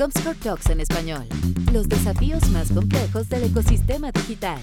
Comscore Talks en español. Los desafíos más complejos del ecosistema digital.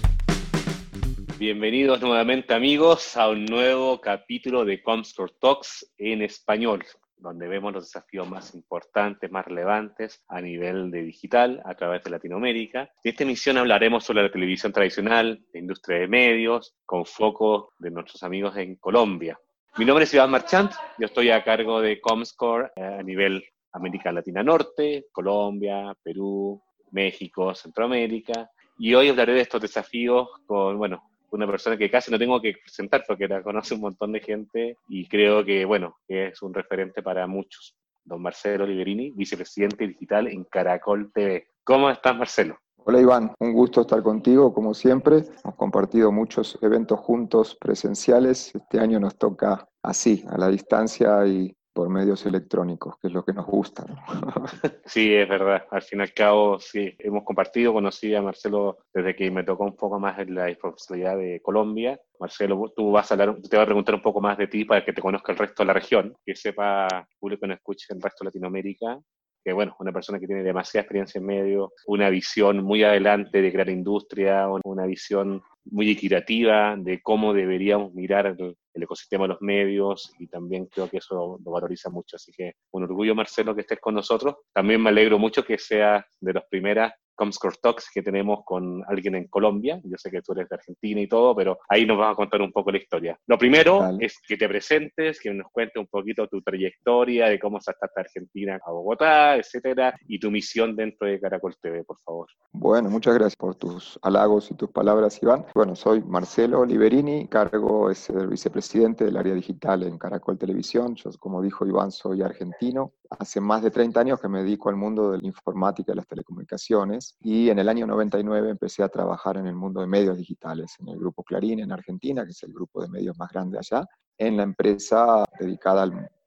Bienvenidos nuevamente amigos a un nuevo capítulo de Comscore Talks en español, donde vemos los desafíos más importantes, más relevantes a nivel de digital a través de Latinoamérica. En esta emisión hablaremos sobre la televisión tradicional, la industria de medios, con foco de nuestros amigos en Colombia. Mi nombre es Iván Marchant, yo estoy a cargo de Comscore eh, a nivel América Latina Norte, Colombia, Perú, México, Centroamérica. Y hoy hablaré de estos desafíos con, bueno, una persona que casi no tengo que presentar porque la conoce un montón de gente y creo que, bueno, es un referente para muchos. Don Marcelo Liberini, vicepresidente digital en Caracol TV. ¿Cómo estás, Marcelo? Hola Iván, un gusto estar contigo como siempre. Hemos compartido muchos eventos juntos presenciales. Este año nos toca así, a la distancia y por medios electrónicos, que es lo que nos gusta. Sí, es verdad. Al fin y al cabo, sí, hemos compartido, conocí a Marcelo desde que me tocó un poco más en la responsabilidad de Colombia. Marcelo, tú vas a hablar, te voy a preguntar un poco más de ti para que te conozca el resto de la región, que sepa público que no escuche el resto de Latinoamérica que bueno, una persona que tiene demasiada experiencia en medio, una visión muy adelante de crear industria, una visión muy equitativa de cómo deberíamos mirar el, ecosistema de los medios y también creo que eso lo valoriza mucho. Así que un orgullo, Marcelo, que estés con nosotros. También me alegro mucho que seas de las primeras Comscore Talks que tenemos con alguien en Colombia. Yo sé que tú eres de Argentina y todo, pero ahí nos vas a contar un poco la historia. Lo primero es que te presentes, que nos cuentes un poquito tu trayectoria de cómo saltaste a Argentina a Bogotá, etcétera, y tu misión dentro de Caracol TV, por favor. Bueno, muchas gracias por tus halagos y tus palabras, Iván. Bueno, soy Marcelo Liberini, cargo es el vicepresidente del área digital en Caracol Televisión. Yo, como dijo Iván, soy argentino. Hace más de 30 años que me dedico al mundo de la informática y las telecomunicaciones y en el año 99 empecé a trabajar en el mundo de medios digitales, en el grupo Clarín en Argentina, que es el grupo de medios más grande allá, en la empresa dedicada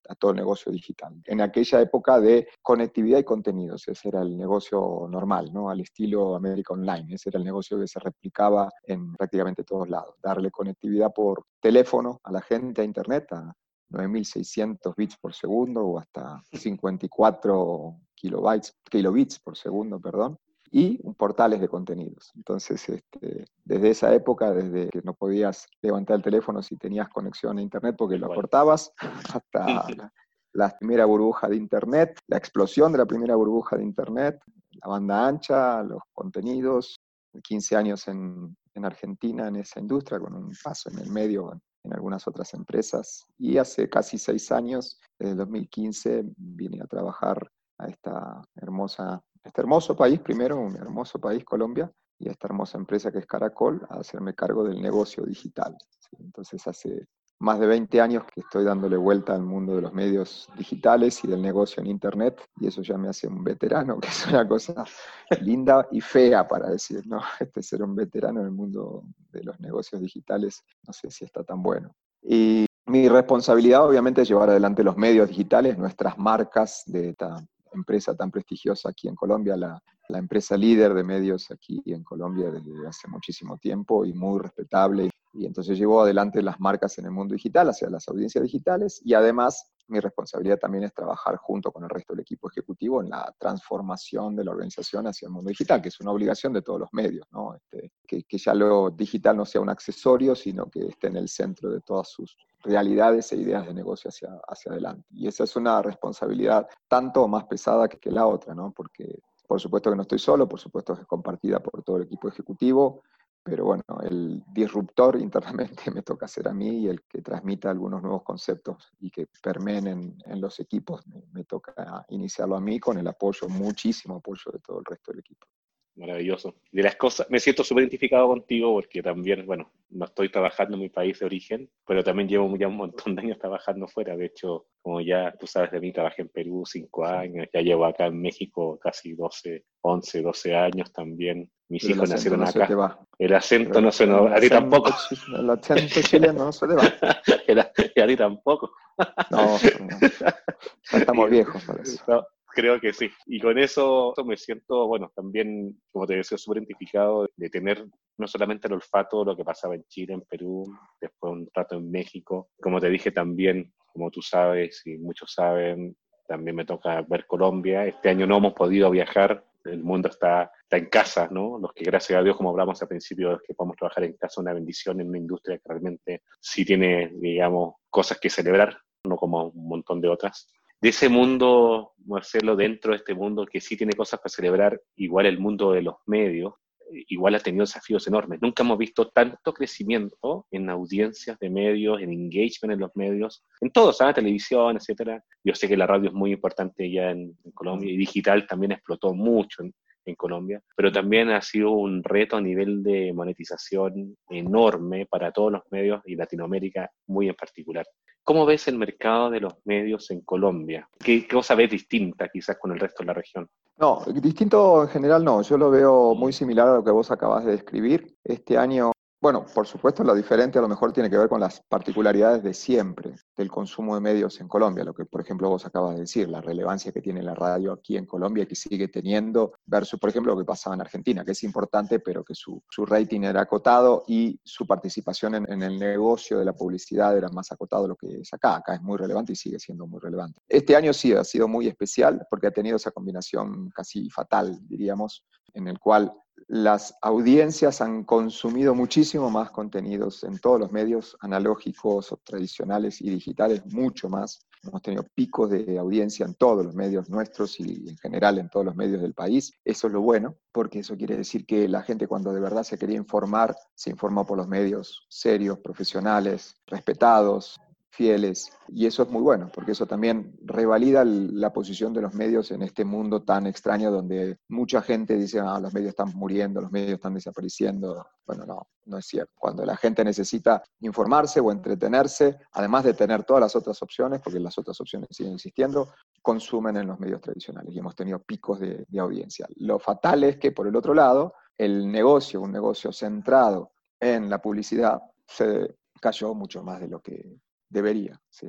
a todo negocio digital. En aquella época de conectividad y contenidos, ese era el negocio normal, ¿no? Al estilo América Online, ese era el negocio que se replicaba en prácticamente todos lados. Darle conectividad por teléfono a la gente, a Internet, a 9600 bits por segundo o hasta 54 kilobytes, kilobits por segundo, perdón, y portales de contenidos. Entonces, este, desde esa época, desde que no podías levantar el teléfono si tenías conexión a Internet porque lo cortabas, hasta la, la, primera burbuja de Internet, la explosión de la primera burbuja de Internet, la banda ancha, los contenidos, 15 años en, en Argentina en esa industria, con un paso en el medio en algunas otras empresas. Y hace casi seis años, desde el 2015, vine a trabajar a esta hermosa, este hermoso país, primero un hermoso país, Colombia, y a esta hermosa empresa que es Caracol, a hacerme cargo del negocio digital. Entonces hace más de 20 años que estoy dándole vuelta al mundo de los medios digitales y del negocio en Internet, y eso ya me hace un veterano, que es una cosa linda y fea para decir, ¿no? Este ser un veterano en el mundo de los negocios digitales, no sé si está tan bueno. Y mi responsabilidad obviamente es llevar adelante los medios digitales, nuestras marcas de esta empresa tan prestigiosa aquí en Colombia, la, la empresa líder de medios aquí en Colombia desde hace muchísimo tiempo y muy respetable y entonces llevo adelante las marcas en el mundo digital, hacia las audiencias digitales y además mi responsabilidad también es trabajar junto con el resto del equipo ejecutivo en la transformación de la organización hacia el mundo digital, que es una obligación de todos los medios. Este, que, que, ya lo digital no sea un accesorio, sino que esté en el centro de todas sus realidades e ideas de negocio hacia, hacia adelante. Y esa es una responsabilidad tanto más pesada que, que la otra, ¿no? Porque por supuesto que no estoy solo, por supuesto que es compartida por todo el equipo ejecutivo, pero bueno, el disruptor internamente me toca ser a mí y el que transmita algunos nuevos conceptos y que permeen en, los equipos me, me, toca iniciarlo a mí con el apoyo, muchísimo apoyo de todo el resto del equipo. Maravilloso. De las cosas, me siento súper identificado contigo porque también, bueno, no estoy trabajando en mi país de origen, pero también llevo ya un montón de años trabajando fuera. De hecho, como ya tú sabes de mí, trabajé en Perú cinco años, ya llevo acá en México casi 12, 11, 12 años también. Mis hijos nacieron acá. El acento no se nos... A ti tampoco. El acento chileno no se le va. y a ti tampoco. No, no. Estamos viejos para eso. Creo que sí. Y con eso me siento, bueno, también, como te decía, súper identificado de tener no solamente el olfato lo que pasaba en Chile, en Perú, después un rato en México. Como te dije también, como tú sabes y muchos saben, también me toca ver Colombia. Este año no hemos podido viajar, el mundo está, está en casa, ¿no? Los que gracias a Dios, como hablamos al principio, es que podemos trabajar en casa, una bendición en una industria que realmente sí tiene, digamos, cosas que celebrar, no como un montón de otras. De ese mundo, Marcelo, dentro de este mundo que sí tiene cosas para celebrar, igual el mundo de los medios, igual ha tenido desafíos enormes. Nunca hemos visto tanto crecimiento en audiencias de medios, en engagement en los medios, en todo, ¿sabes? Televisión, etcétera. Yo sé que la radio es muy importante ya en, Colombia y digital también explotó mucho en Colombia, pero también ha sido un reto a nivel de monetización enorme para todos los medios y Latinoamérica muy en particular. ¿Cómo ves el mercado de los medios en Colombia? ¿Qué, cosa ves distinta quizás con el resto de la región? No, distinto en general no, yo lo veo muy similar a lo que vos acabas de describir. Este año bueno, por supuesto, lo diferente a lo mejor tiene que ver con las particularidades de siempre del consumo de medios en Colombia, lo que por ejemplo vos acabas de decir, la relevancia que tiene la radio aquí en Colombia y que sigue teniendo versus, por ejemplo, lo que pasaba en Argentina, que es importante, pero que su, rating era acotado y su participación en, en, el negocio de la publicidad era más acotado de lo que es acá. Acá es muy relevante y sigue siendo muy relevante. Este año sí ha sido muy especial porque ha tenido esa combinación casi fatal, diríamos, en el cual las audiencias han consumido muchísimo más contenidos en todos los medios analógicos, tradicionales y digitales, mucho más. Hemos tenido picos de audiencia en todos los medios nuestros y en general en todos los medios del país. Eso es lo bueno, porque eso quiere decir que la gente cuando de verdad se quería informar, se informó por los medios serios, profesionales, respetados, fieles. Y eso es muy bueno, porque eso también revalida la posición de los medios en este mundo tan extraño donde mucha gente dice, ah, los medios están muriendo, los medios están desapareciendo. Bueno, no, no es cierto. Cuando la gente necesita informarse o entretenerse, además de tener todas las otras opciones, porque las otras opciones siguen existiendo, consumen en los medios tradicionales y hemos tenido picos de, de audiencia. Lo fatal es que, por el otro lado, el negocio, un negocio centrado en la publicidad, se cayó mucho más de lo que debería, ¿sí?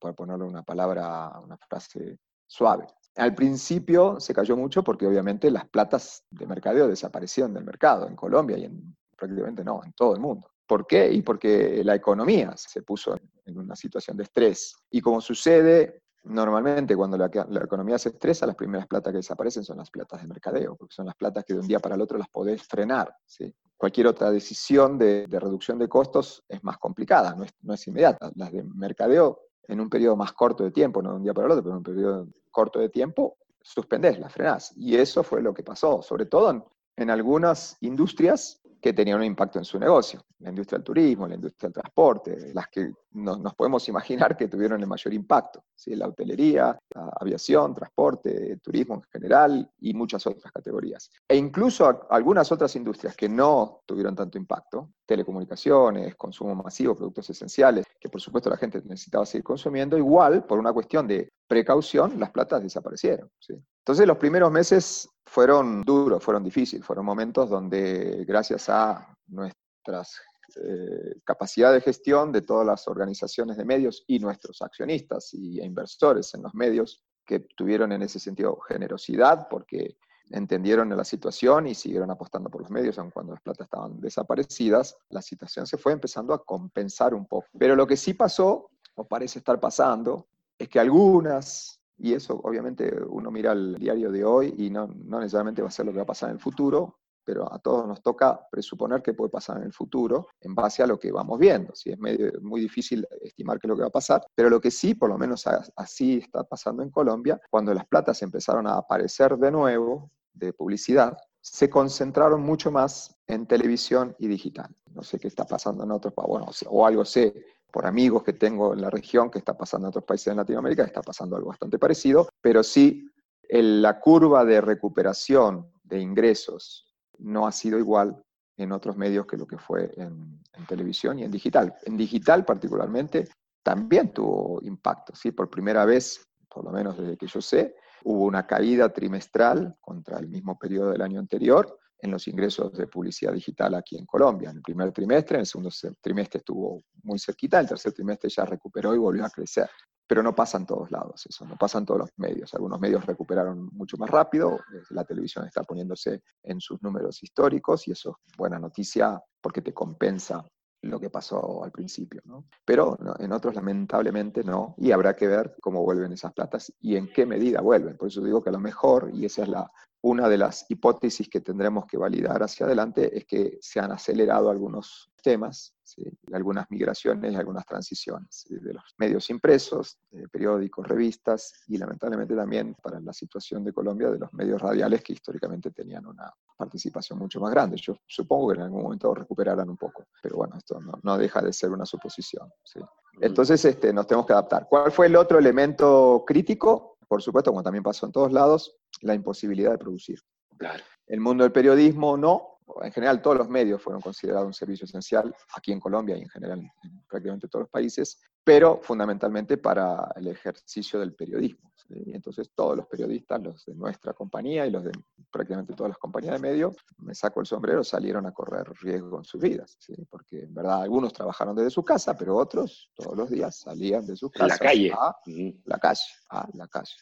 para ponerle una palabra, una frase suave. Al principio se cayó mucho porque obviamente las platas de mercadeo desaparecieron del mercado en Colombia y en, prácticamente no, en todo el mundo. ¿Por qué? Y porque la economía se puso en una situación de estrés. Y como sucede normalmente cuando la, economía se estresa, las primeras platas que desaparecen son las platas de mercadeo, porque son las platas que de un día para el otro las podés frenar. ¿sí? Cualquier otra decisión de, reducción de costos es más complicada, no es, no es, inmediata. Las de mercadeo, en un periodo más corto de tiempo, no de un día para el otro, pero en un periodo corto de tiempo, suspendés, las frenás. Y eso fue lo que pasó, sobre todo en, en algunas industrias que tenían un impacto en su negocio. La industria del turismo, la industria del transporte, las que nos podemos imaginar que tuvieron el mayor impacto. ¿sí? La hotelería, la aviación, transporte, turismo en general y muchas otras categorías. E incluso algunas otras industrias que no tuvieron tanto impacto, telecomunicaciones, consumo masivo, productos esenciales, que por supuesto la gente necesitaba seguir consumiendo, igual por una cuestión de precaución, las platas desaparecieron. Entonces los primeros meses fueron duros, fueron difíciles, fueron momentos donde gracias a nuestras eh, capacidad de gestión de todas las organizaciones de medios y nuestros accionistas y inversores en los medios que tuvieron en ese sentido generosidad porque entendieron la situación y siguieron apostando por los medios, aun cuando las platas estaban desaparecidas, la situación se fue empezando a compensar un poco. Pero lo que sí pasó, o parece estar pasando, es que algunas y eso obviamente uno mira el diario de hoy y no, no, necesariamente va a ser lo que va a pasar en el futuro, pero a todos nos toca presuponer qué puede pasar en el futuro en base a lo que vamos viendo. Es muy difícil estimar qué es lo que va a pasar, pero lo que sí, por lo menos así está pasando en Colombia, cuando las platas empezaron a aparecer de nuevo de publicidad, se concentraron mucho más en televisión y digital. No sé qué está pasando en otros, bueno, o algo sé por amigos que tengo en la región que está pasando en otros países de Latinoamérica, está pasando algo bastante parecido, pero sí la curva de recuperación de ingresos no ha sido igual en otros medios que lo que fue en, televisión y en digital. En digital particularmente también tuvo impacto, ¿sí? por primera vez, por lo menos desde que yo sé, hubo una caída trimestral contra el mismo periodo del año anterior, en los ingresos de publicidad digital aquí en Colombia. En el primer trimestre, en el segundo trimestre estuvo muy cerquita, el tercer trimestre ya recuperó y volvió a crecer. Pero no pasa en todos lados eso, no pasa en todos los medios. Algunos medios recuperaron mucho más rápido, eh, la televisión está poniéndose en sus números históricos y eso es buena noticia porque te compensa lo que pasó al principio, ¿no? Pero en otros lamentablemente no, y habrá que ver cómo vuelven esas platas y en qué medida vuelven. Por eso digo que a lo mejor, y esa es la, una de las hipótesis que tendremos que validar hacia adelante, es que se han acelerado algunos temas, algunas migraciones y algunas transiciones de los medios impresos, de periódicos, revistas y lamentablemente también para la situación de Colombia de los medios radiales que históricamente tenían una participación mucho más grande. Yo supongo que en algún momento recuperarán un poco, pero bueno, esto no, deja de ser una suposición. Entonces este, nos tenemos que adaptar. ¿Cuál fue el otro elemento crítico? Por supuesto, como también pasó en todos lados, la imposibilidad de producir. Claro. El mundo del periodismo no, en general todos los medios fueron considerados un servicio esencial, aquí en Colombia y en general en prácticamente todos los países, pero fundamentalmente para el ejercicio del periodismo. Entonces todos los periodistas, los de nuestra compañía y los de prácticamente todas las compañías de medios, me saco el sombrero, salieron a correr riesgo en sus vidas, porque en verdad algunos trabajaron desde su casa, pero otros todos los días salían de sus casas la calle. a la calle, a la calle.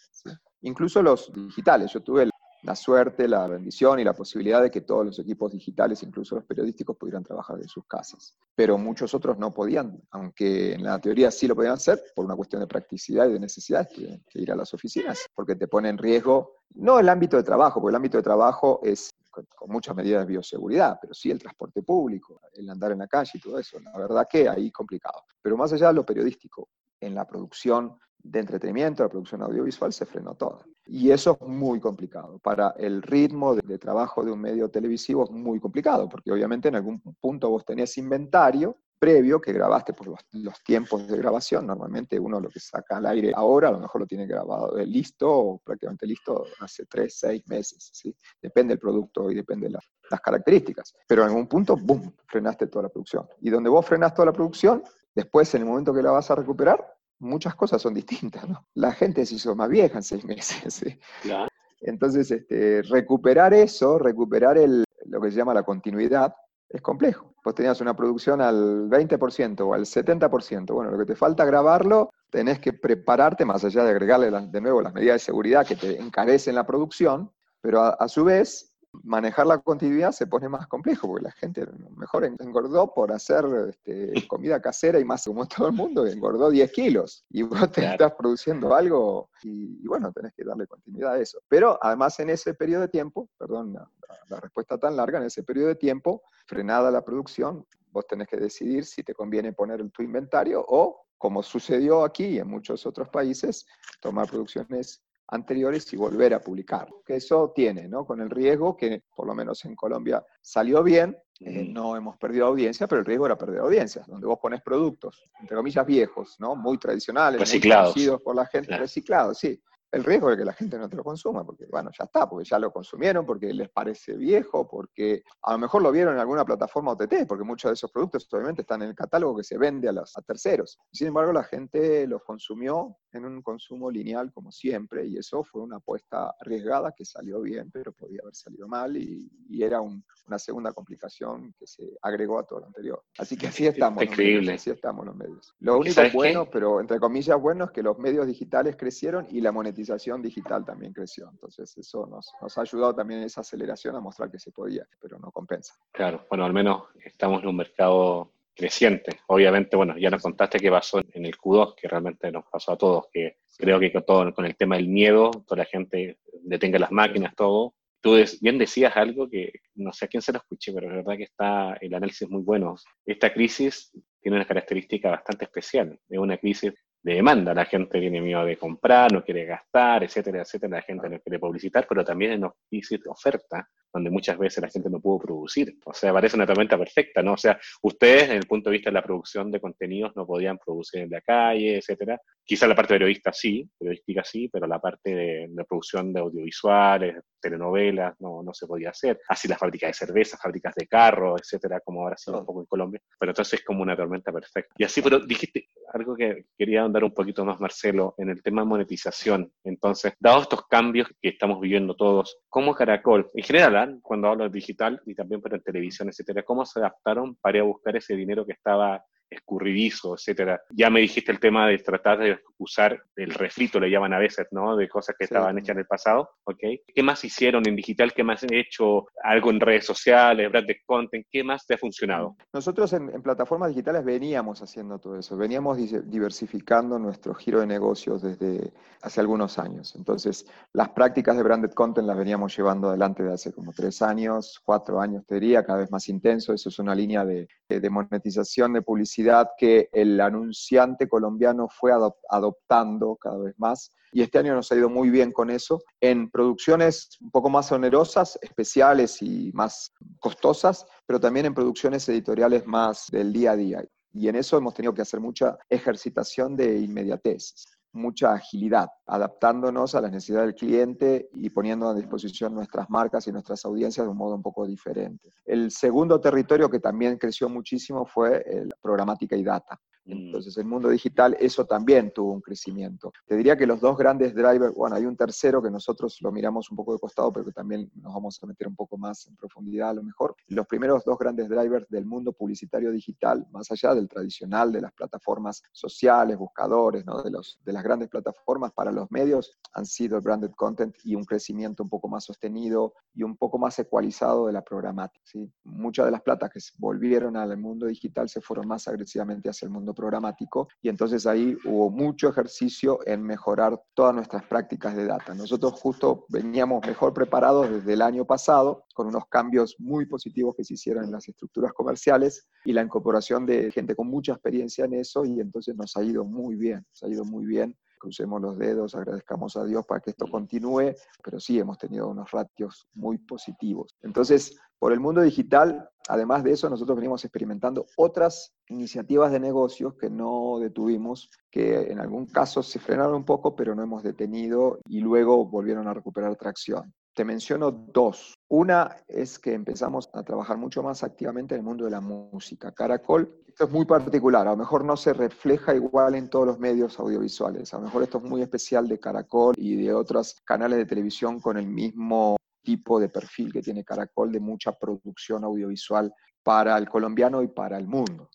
Incluso los digitales, yo tuve la suerte, la bendición y la posibilidad de que todos los equipos digitales, incluso los periodísticos, pudieran trabajar de sus casas. Pero muchos otros no podían, aunque en la teoría sí lo podían hacer, por una cuestión de practicidad y de necesidad, que, ir a las oficinas, porque te pone en riesgo, no el ámbito de trabajo, porque el ámbito de trabajo es con, muchas medidas de bioseguridad, pero sí el transporte público, el andar en la calle y todo eso. La verdad que ahí complicado. Pero más allá de lo periodístico, en la producción de entretenimiento, la producción audiovisual se frenó toda. Y eso es muy complicado. Para el ritmo de, trabajo de un medio televisivo es muy complicado, porque obviamente en algún punto vos tenés inventario previo que grabaste por los, tiempos de grabación. Normalmente uno lo que saca al aire ahora, a lo mejor lo tiene grabado eh, listo prácticamente listo hace tres, seis meses. ¿sí? Depende del producto y depende de las características. Pero en algún punto, ¡boom!, frenaste toda la producción. Y donde vos frenás toda la producción, después en el momento que la vas a recuperar, muchas cosas son distintas, ¿no? La gente se hizo más vieja en seis meses. Entonces, este, recuperar eso, recuperar el, lo que se llama la continuidad, es complejo. Vos tenías una producción al 20% o al 70%. Bueno, lo que te falta grabarlo, tenés que prepararte, más allá de agregarle de nuevo las medidas de seguridad que te encarecen la producción, pero a su vez manejar la continuidad se pone más complejo, porque la gente mejor engordó por hacer este, comida casera y más como todo el mundo, engordó 10 kilos. Y vos te estás produciendo algo y, bueno, tenés que darle continuidad a eso. Pero además en ese periodo de tiempo, perdón la, la respuesta tan larga, en ese periodo de tiempo, frenada la producción, vos tenés que decidir si te conviene poner tu inventario o como sucedió aquí y en muchos otros países, tomar producciones anteriores y volver a publicar. Que eso tiene, ¿no? Con el riesgo que, por lo menos en Colombia, salió bien, eh, no hemos perdido audiencia, pero el riesgo era perder audiencias, donde vos pones productos, entre comillas, viejos, ¿no? Muy tradicionales, reciclados. conocidos por la gente, reciclados, sí el riesgo de que la gente no te lo consuma, porque bueno, ya está, porque ya lo consumieron, porque les parece viejo, porque a lo mejor lo vieron en alguna plataforma OTT, porque muchos de esos productos obviamente están en el catálogo que se vende a, los, a terceros. Sin embargo, la gente los consumió en un consumo lineal como siempre, y eso fue una apuesta arriesgada que salió bien, pero podía haber salido mal, y, era una segunda complicación que se agregó a todo lo anterior. Así que así estamos. Increíble. así estamos los medios. Lo único bueno, pero entre comillas bueno, es que los medios digitales crecieron y la monetización digital también creció. Entonces eso nos, nos ha ayudado también esa aceleración a mostrar que se podía, pero no compensa. Claro, bueno, al menos estamos en un mercado creciente. Obviamente, bueno, ya nos contaste qué pasó en el Q2, que realmente nos pasó a todos, que creo que con, todo, con el tema del miedo, toda la gente detenga las máquinas, todo. Tú bien decías algo que no sé a quién se lo escuché, pero es verdad que está el análisis muy bueno. Esta crisis tiene una característica bastante especial. Es una crisis de demanda. La gente tiene miedo de comprar, no quiere gastar, etcétera, etcétera. La gente no quiere publicitar, pero también en crisis de oferta, donde muchas veces la gente no pudo producir. O sea, parece una tormenta perfecta, ¿no? O sea, ustedes, desde el punto de vista de la producción de contenidos, no podían producir en la calle, etcétera. Quizá la parte periodista sí, periodística sí, pero la parte de, producción de audiovisuales, telenovelas, no, no se podía hacer. Así las fábricas de cerveza, fábricas de carro, etcétera, como ahora sí un poco en Colombia. Pero entonces es como una tormenta perfecta. Y así, pero dijiste algo que quería un poquito más, Marcelo, en el tema de monetización. Entonces, dados estos cambios que estamos viviendo todos, ¿cómo Caracol, en general, cuando hablo de digital y también para televisión, etcétera, cómo se adaptaron para ir a buscar ese dinero que estaba escurridizo, etcétera. Ya me dijiste el tema de tratar de usar el refrito, le llaman a veces, ¿no? De cosas que estaban hechas en el pasado, ¿ok? ¿Qué más hicieron en digital? ¿Qué más han hecho? ¿Algo en redes sociales, branded content? ¿Qué más te ha funcionado? Nosotros en, en plataformas digitales veníamos haciendo todo eso, veníamos diversificando nuestro giro de negocios desde hace algunos años. Entonces, las prácticas de branded content las veníamos llevando adelante de hace como tres años, cuatro años, te diría, cada vez más intenso. Eso es una línea de, de monetización de publicidad que el anunciante colombiano fue adoptando cada vez más y este año nos ha ido muy bien con eso. En producciones un poco más onerosas, especiales y más costosas, pero también en producciones editoriales más del día a día. Y en eso hemos tenido que hacer mucha ejercitación de inmediatez mucha agilidad, adaptándonos a las necesidades del cliente y poniendo a disposición nuestras marcas y nuestras audiencias de un modo un poco diferente. El segundo territorio que también creció muchísimo fue la programática y data. Mm. Entonces, el mundo digital, eso también tuvo un crecimiento. Te diría que los dos grandes drivers, bueno, hay un tercero que nosotros lo miramos un poco de costado, pero que también nos vamos a meter un poco más en profundidad a lo mejor. Los primeros dos grandes drivers del mundo publicitario digital, más allá del tradicional, de las plataformas sociales, buscadores, ¿no? de, los, de las grandes plataformas para los medios, han sido el branded content y un crecimiento un poco más sostenido y un poco más ecualizado de la programática. ¿sí? Muchas de las platas que volvieron al mundo digital se fueron más agresivamente hacia el mundo programático y entonces ahí hubo mucho ejercicio en mejorar todas nuestras prácticas de data. Nosotros justo veníamos mejor preparados desde el año pasado con unos cambios muy positivos que se hicieron en las estructuras comerciales y la incorporación de gente con mucha experiencia en eso y entonces nos ha ido muy bien, nos ha ido muy bien crucemos los dedos, agradezcamos a Dios para que esto continúe, pero sí hemos tenido unos ratios muy positivos. Entonces, por el mundo digital, además de eso, nosotros venimos experimentando otras iniciativas de negocios que no detuvimos, que en algún caso se frenaron un poco, pero no hemos detenido y luego volvieron a recuperar tracción. Te menciono dos. Una es que empezamos a trabajar mucho más activamente en el mundo de la música. Caracol, esto es muy particular, a lo mejor no se refleja igual en todos los medios audiovisuales. A lo mejor esto es muy especial de Caracol y de otros canales de televisión con el mismo tipo de perfil que tiene Caracol de mucha producción audiovisual para el colombiano y para el mundo.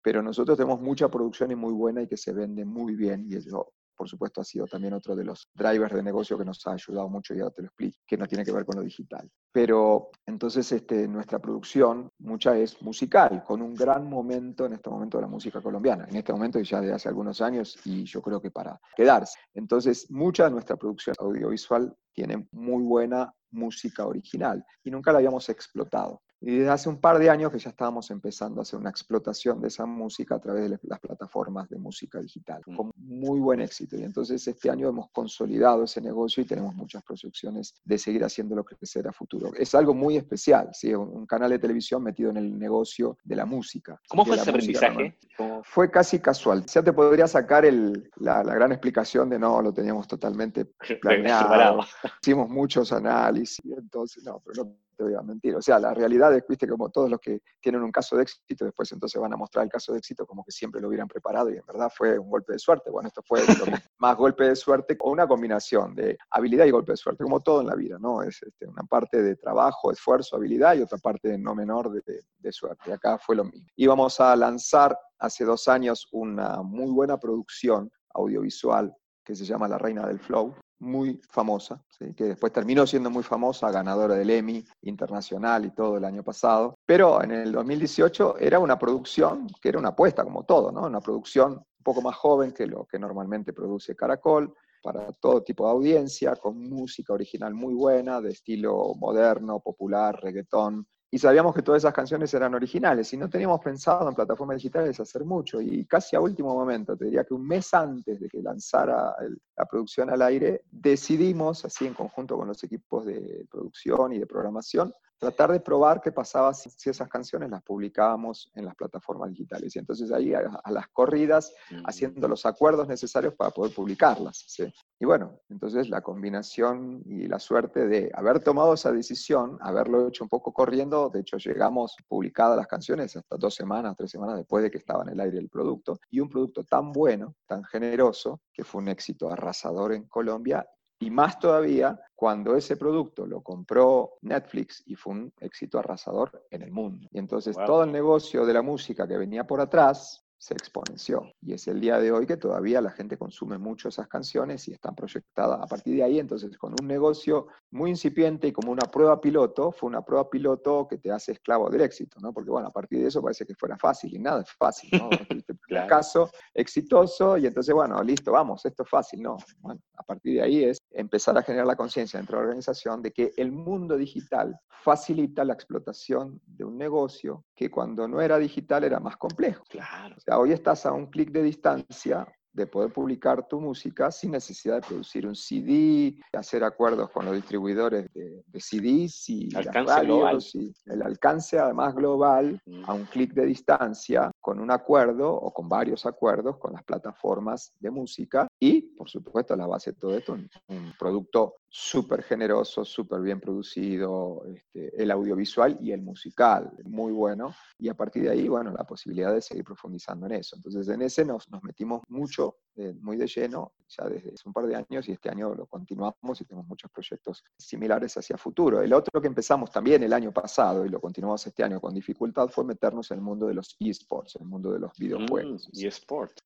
Pero nosotros tenemos mucha producción y muy buena y que se vende muy bien y eso por supuesto, ha sido también otro de los drivers de negocio que nos ha ayudado mucho, y ahora te lo explico, que no tiene que ver con lo digital. Pero entonces este, nuestra producción, mucha es musical, con un gran momento en este momento de la música colombiana, en este momento y ya de hace algunos años, y yo creo que para quedarse. Entonces, mucha de nuestra producción audiovisual tiene muy buena música original y nunca la habíamos explotado. Y desde hace un par de años que ya estábamos empezando a hacer una explotación de esa música a través de las plataformas de música digital, mm. con muy buen éxito. Y entonces este año hemos consolidado ese negocio y tenemos muchas proyecciones de seguir haciéndolo crecer a futuro. Es algo muy especial, ¿sí? un canal de televisión metido en el negocio de la música. ¿Cómo fue ese aprendizaje? Fue casi casual. Ya te podría sacar el, la, gran explicación de no, lo teníamos totalmente planeado. Hicimos muchos análisis, entonces no, pero no te voy a mentir. O sea, la realidad es, viste, como todos los que tienen un caso de éxito, después entonces van a mostrar el caso de éxito como que siempre lo hubieran preparado y en verdad fue un golpe de suerte. Bueno, esto fue más golpe de suerte o una combinación de habilidad y golpe de suerte, como todo en la vida, ¿no? Es este, una parte de trabajo, esfuerzo, habilidad y otra parte no menor de, de suerte. Y acá fue lo mismo. Íbamos a lanzar hace dos años una muy buena producción audiovisual que se llama La Reina del Flow, muy famosa, que después terminó siendo muy famosa, ganadora del Emmy internacional y todo el año pasado. Pero en el 2018 era una producción que era una apuesta, como todo, ¿no? Una producción un poco más joven que lo que normalmente produce Caracol, para todo tipo de audiencia, con música original muy buena, de estilo moderno, popular, reggaetón, y sabíamos que todas esas canciones eran originales y no teníamos pensado en plataformas digitales hacer mucho y casi a último momento, te diría que un mes antes de que lanzara la producción al aire, decidimos, así en conjunto con los equipos de producción y de programación, tratar de probar qué pasaba si, esas canciones las publicábamos en las plataformas digitales. Y entonces ahí a, las corridas, haciendo los acuerdos necesarios para poder publicarlas. Y bueno, entonces la combinación y la suerte de haber tomado esa decisión, haberlo hecho un poco corriendo, de hecho llegamos publicadas las canciones hasta dos semanas, tres semanas después de que estaba en el aire el producto, y un producto tan bueno, tan generoso, que fue un éxito arrasador en Colombia y más todavía cuando ese producto lo compró Netflix y fue un éxito arrasador en el mundo. Y entonces todo el negocio de la música que venía por atrás se exponenció. Y es el día de hoy que todavía la gente consume mucho esas canciones y están proyectadas a partir de ahí. Entonces, con un negocio muy incipiente y como una prueba piloto, fue una prueba piloto que te hace esclavo del éxito, ¿no? Porque, bueno, a partir de eso parece que fuera fácil y nada es fácil, ¿no? claro. caso exitoso y entonces, bueno, listo, vamos, esto es fácil, ¿no? Bueno, a partir de ahí es empezar a generar la conciencia dentro de la organización de que el mundo digital facilita la explotación de un negocio que cuando no era digital era más complejo. Claro. O sea, hoy estás a un clic de distancia de poder publicar tu música sin necesidad de producir un CD, hacer acuerdos con los distribuidores de, CDs y alcance y el alcance además global Mm. a un clic de distancia con un acuerdo o con varios acuerdos con las plataformas de música y, por supuesto, la base de todo esto, un, producto súper generoso, súper bien producido, este, el audiovisual y el musical, muy bueno. Y a partir de ahí, bueno, la posibilidad de seguir profundizando en eso. Entonces, en ese nos metimos mucho, muy de lleno, ya desde hace un par de años y este año lo continuamos y tenemos muchos proyectos similares hacia futuro. El otro que empezamos también el año pasado y lo continuamos este año con dificultad fue meternos en el mundo de los esports, el mundo de los videojuegos. Mm.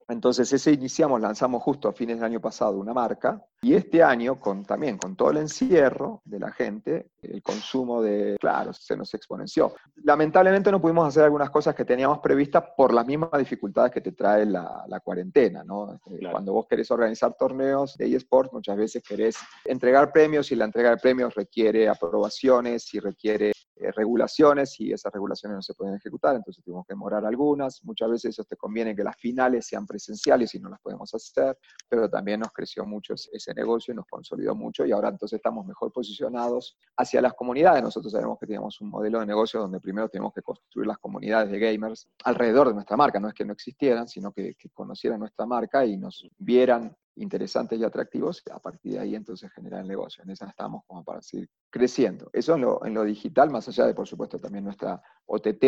Entonces ese iniciamos, lanzamos justo a fines del año pasado una marca y este año con, también con todo el encierro de la gente, el consumo de, claro, se nos exponenció. Lamentablemente no pudimos hacer algunas cosas que teníamos previstas por las mismas dificultades que te trae la, la cuarentena, ¿no? Claro. Cuando vos querés organizar torneos de eSports, muchas veces querés entregar premios y la entrega de premios requiere aprobaciones y requiere eh, regulaciones y esas regulaciones no se pueden ejecutar, entonces tuvimos que demorar algunas. Muchas veces eso te conviene que las finales sean presenciales y no las podemos hacer, pero también nos creció mucho ese, negocio y nos consolidó mucho y ahora entonces estamos mejor posicionados hacia las comunidades. Nosotros sabemos que teníamos un modelo de negocio donde primero tenemos que construir las comunidades de gamers alrededor de nuestra marca, no es que no existieran, sino que conocieran nuestra marca y nos vieran interesantes y atractivos, a partir de ahí entonces generar el negocio. En esa estamos como para seguir creciendo. Eso en lo, en lo digital, más allá de, por supuesto, también nuestra OTT,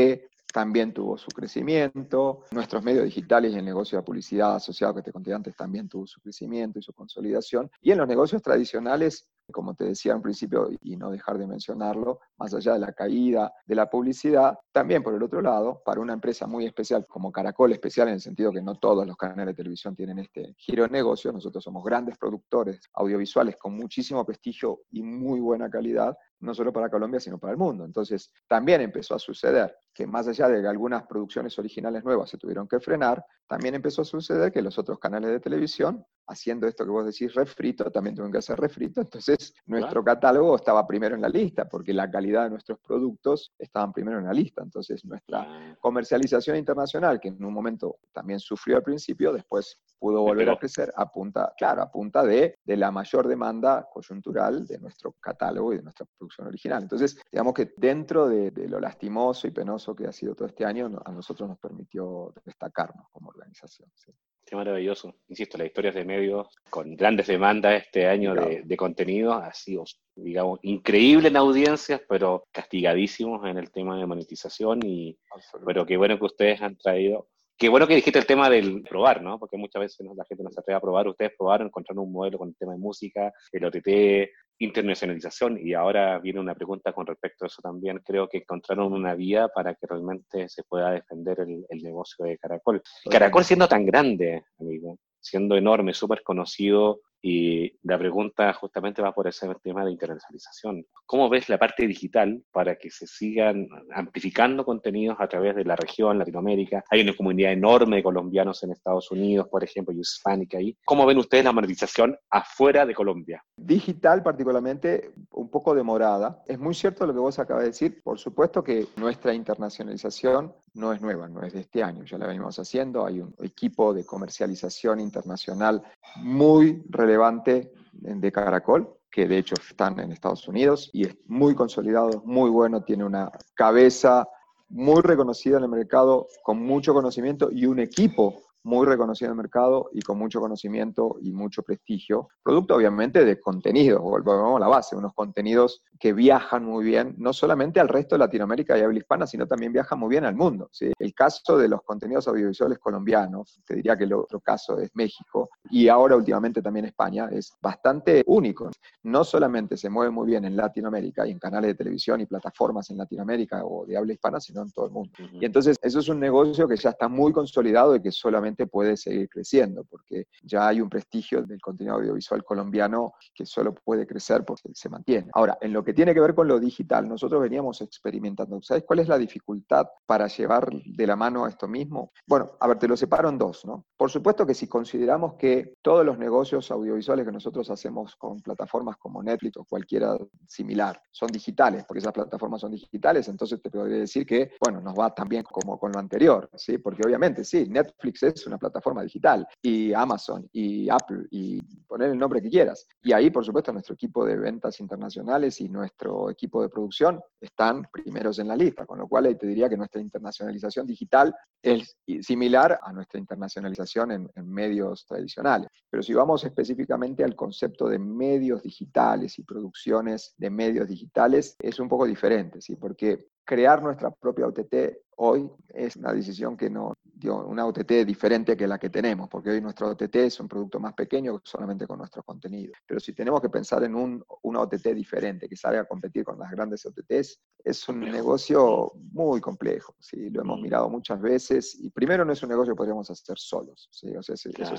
también tuvo su crecimiento, nuestros medios digitales y el negocio de publicidad asociado que te conté antes también tuvo su crecimiento y su consolidación. Y en los negocios tradicionales, como te decía al principio, y no dejar de mencionarlo, más allá de la caída de la publicidad, también por el otro lado, para una empresa muy especial como Caracol, especial en el sentido que no todos los canales de televisión tienen este giro de negocio, nosotros somos grandes productores audiovisuales con muchísimo prestigio y muy buena calidad, no solo para Colombia, sino para el mundo. Entonces, también empezó a suceder que más allá de que algunas producciones originales nuevas se tuvieron que frenar, también empezó a suceder que los otros canales de televisión, haciendo esto que vos decís refrito, también tuvieron que hacer refrito. Entonces, nuestro catálogo estaba primero en la lista, porque la calidad de nuestros productos estaban primero en la lista. Entonces, nuestra comercialización internacional, que en un momento también sufrió al principio, después pudo volver a crecer a punta, claro, a punta de, de la mayor demanda coyuntural de nuestro catálogo y de nuestra producción original. Entonces, digamos que dentro de, de lo lastimoso y penoso que ha sido todo este año, a nosotros nos permitió destacarnos como organización. sí. Qué maravilloso. Insisto, las historias de medios con grandes demandas este año de, Claro. de contenido ha sido, digamos, increíble en audiencias, pero castigadísimos en el tema de monetización y, pero qué bueno que ustedes han traído. Qué bueno que dijiste el tema del probar, ¿no? Porque muchas veces la gente no se atreve a probar. Ustedes probaron, encontraron un modelo con el tema de música, el OTT, internacionalización, y ahora viene una pregunta con respecto a eso también. Creo que encontraron una vía para que realmente se pueda defender el, el negocio de Caracol. Caracol siendo tan grande, amigo, siendo enorme, súper conocido, y la pregunta justamente va por ese tema de internacionalización. ¿Cómo ves la parte digital para que se sigan amplificando contenidos a través de la región, Latinoamérica? Hay una comunidad enorme de colombianos en Estados Unidos, por ejemplo, y hispánica ahí. ¿Cómo ven ustedes la monetización afuera de Colombia? Digital particularmente un poco demorada. Es muy cierto lo que vos acabas de decir. Por supuesto que nuestra internacionalización no es nueva, no es de este año, ya la venimos haciendo. Hay un equipo de comercialización internacional muy relevante de Caracol, que de hecho están en Estados Unidos y es muy consolidado, muy bueno, tiene una cabeza muy reconocida en el mercado, con mucho conocimiento y un equipo muy reconocido en el mercado y con mucho conocimiento y mucho prestigio, producto obviamente de contenidos, volvemos a la base, unos contenidos que viajan muy bien, no solamente al resto de Latinoamérica y habla hispana, sino también viajan muy bien al mundo. ¿sí? El caso de los contenidos audiovisuales colombianos, te diría que el otro caso es México, y ahora últimamente también España, es bastante único. No solamente se mueve muy bien en Latinoamérica y en canales de televisión y plataformas en Latinoamérica o de habla hispana, sino en todo el mundo. Y entonces eso es un negocio que ya está muy consolidado y que solamente puede seguir creciendo, porque ya hay un prestigio del contenido audiovisual colombiano que solo puede crecer porque se mantiene. Ahora, en lo que tiene que ver con lo digital, nosotros veníamos experimentando. ¿Sabes cuál es la dificultad para llevar de la mano a esto mismo? Bueno, a ver, te lo separo en dos, ¿no? Por supuesto que si consideramos que todos los negocios audiovisuales que nosotros hacemos con plataformas como Netflix o cualquiera similar son digitales, porque esas plataformas son digitales, entonces te podría decir que, bueno, nos va también como con lo anterior, ¿sí? Porque obviamente, sí, Netflix es una plataforma digital, y Amazon, y Apple, y poner el nombre que quieras. Y ahí, por supuesto, nuestro equipo de ventas internacionales y nuestro equipo de producción están primeros en la lista, con lo cual ahí te diría que nuestra internacionalización digital es similar a nuestra internacionalización en, medios tradicionales. Pero si vamos específicamente al concepto de medios digitales y producciones de medios digitales, es un poco diferente, ¿sí? Porque crear nuestra propia OTT hoy es una decisión que no una OTT diferente que la que tenemos, porque hoy nuestro OTT es un producto más pequeño solamente con nuestro contenido. Pero si tenemos que pensar en un, una OTT diferente que salga a competir con las grandes OTTs, es un negocio muy complejo. ¿sí? Lo hemos mm. mirado muchas veces y primero no es un negocio que podríamos hacer solos. ¿sí? O sea, eso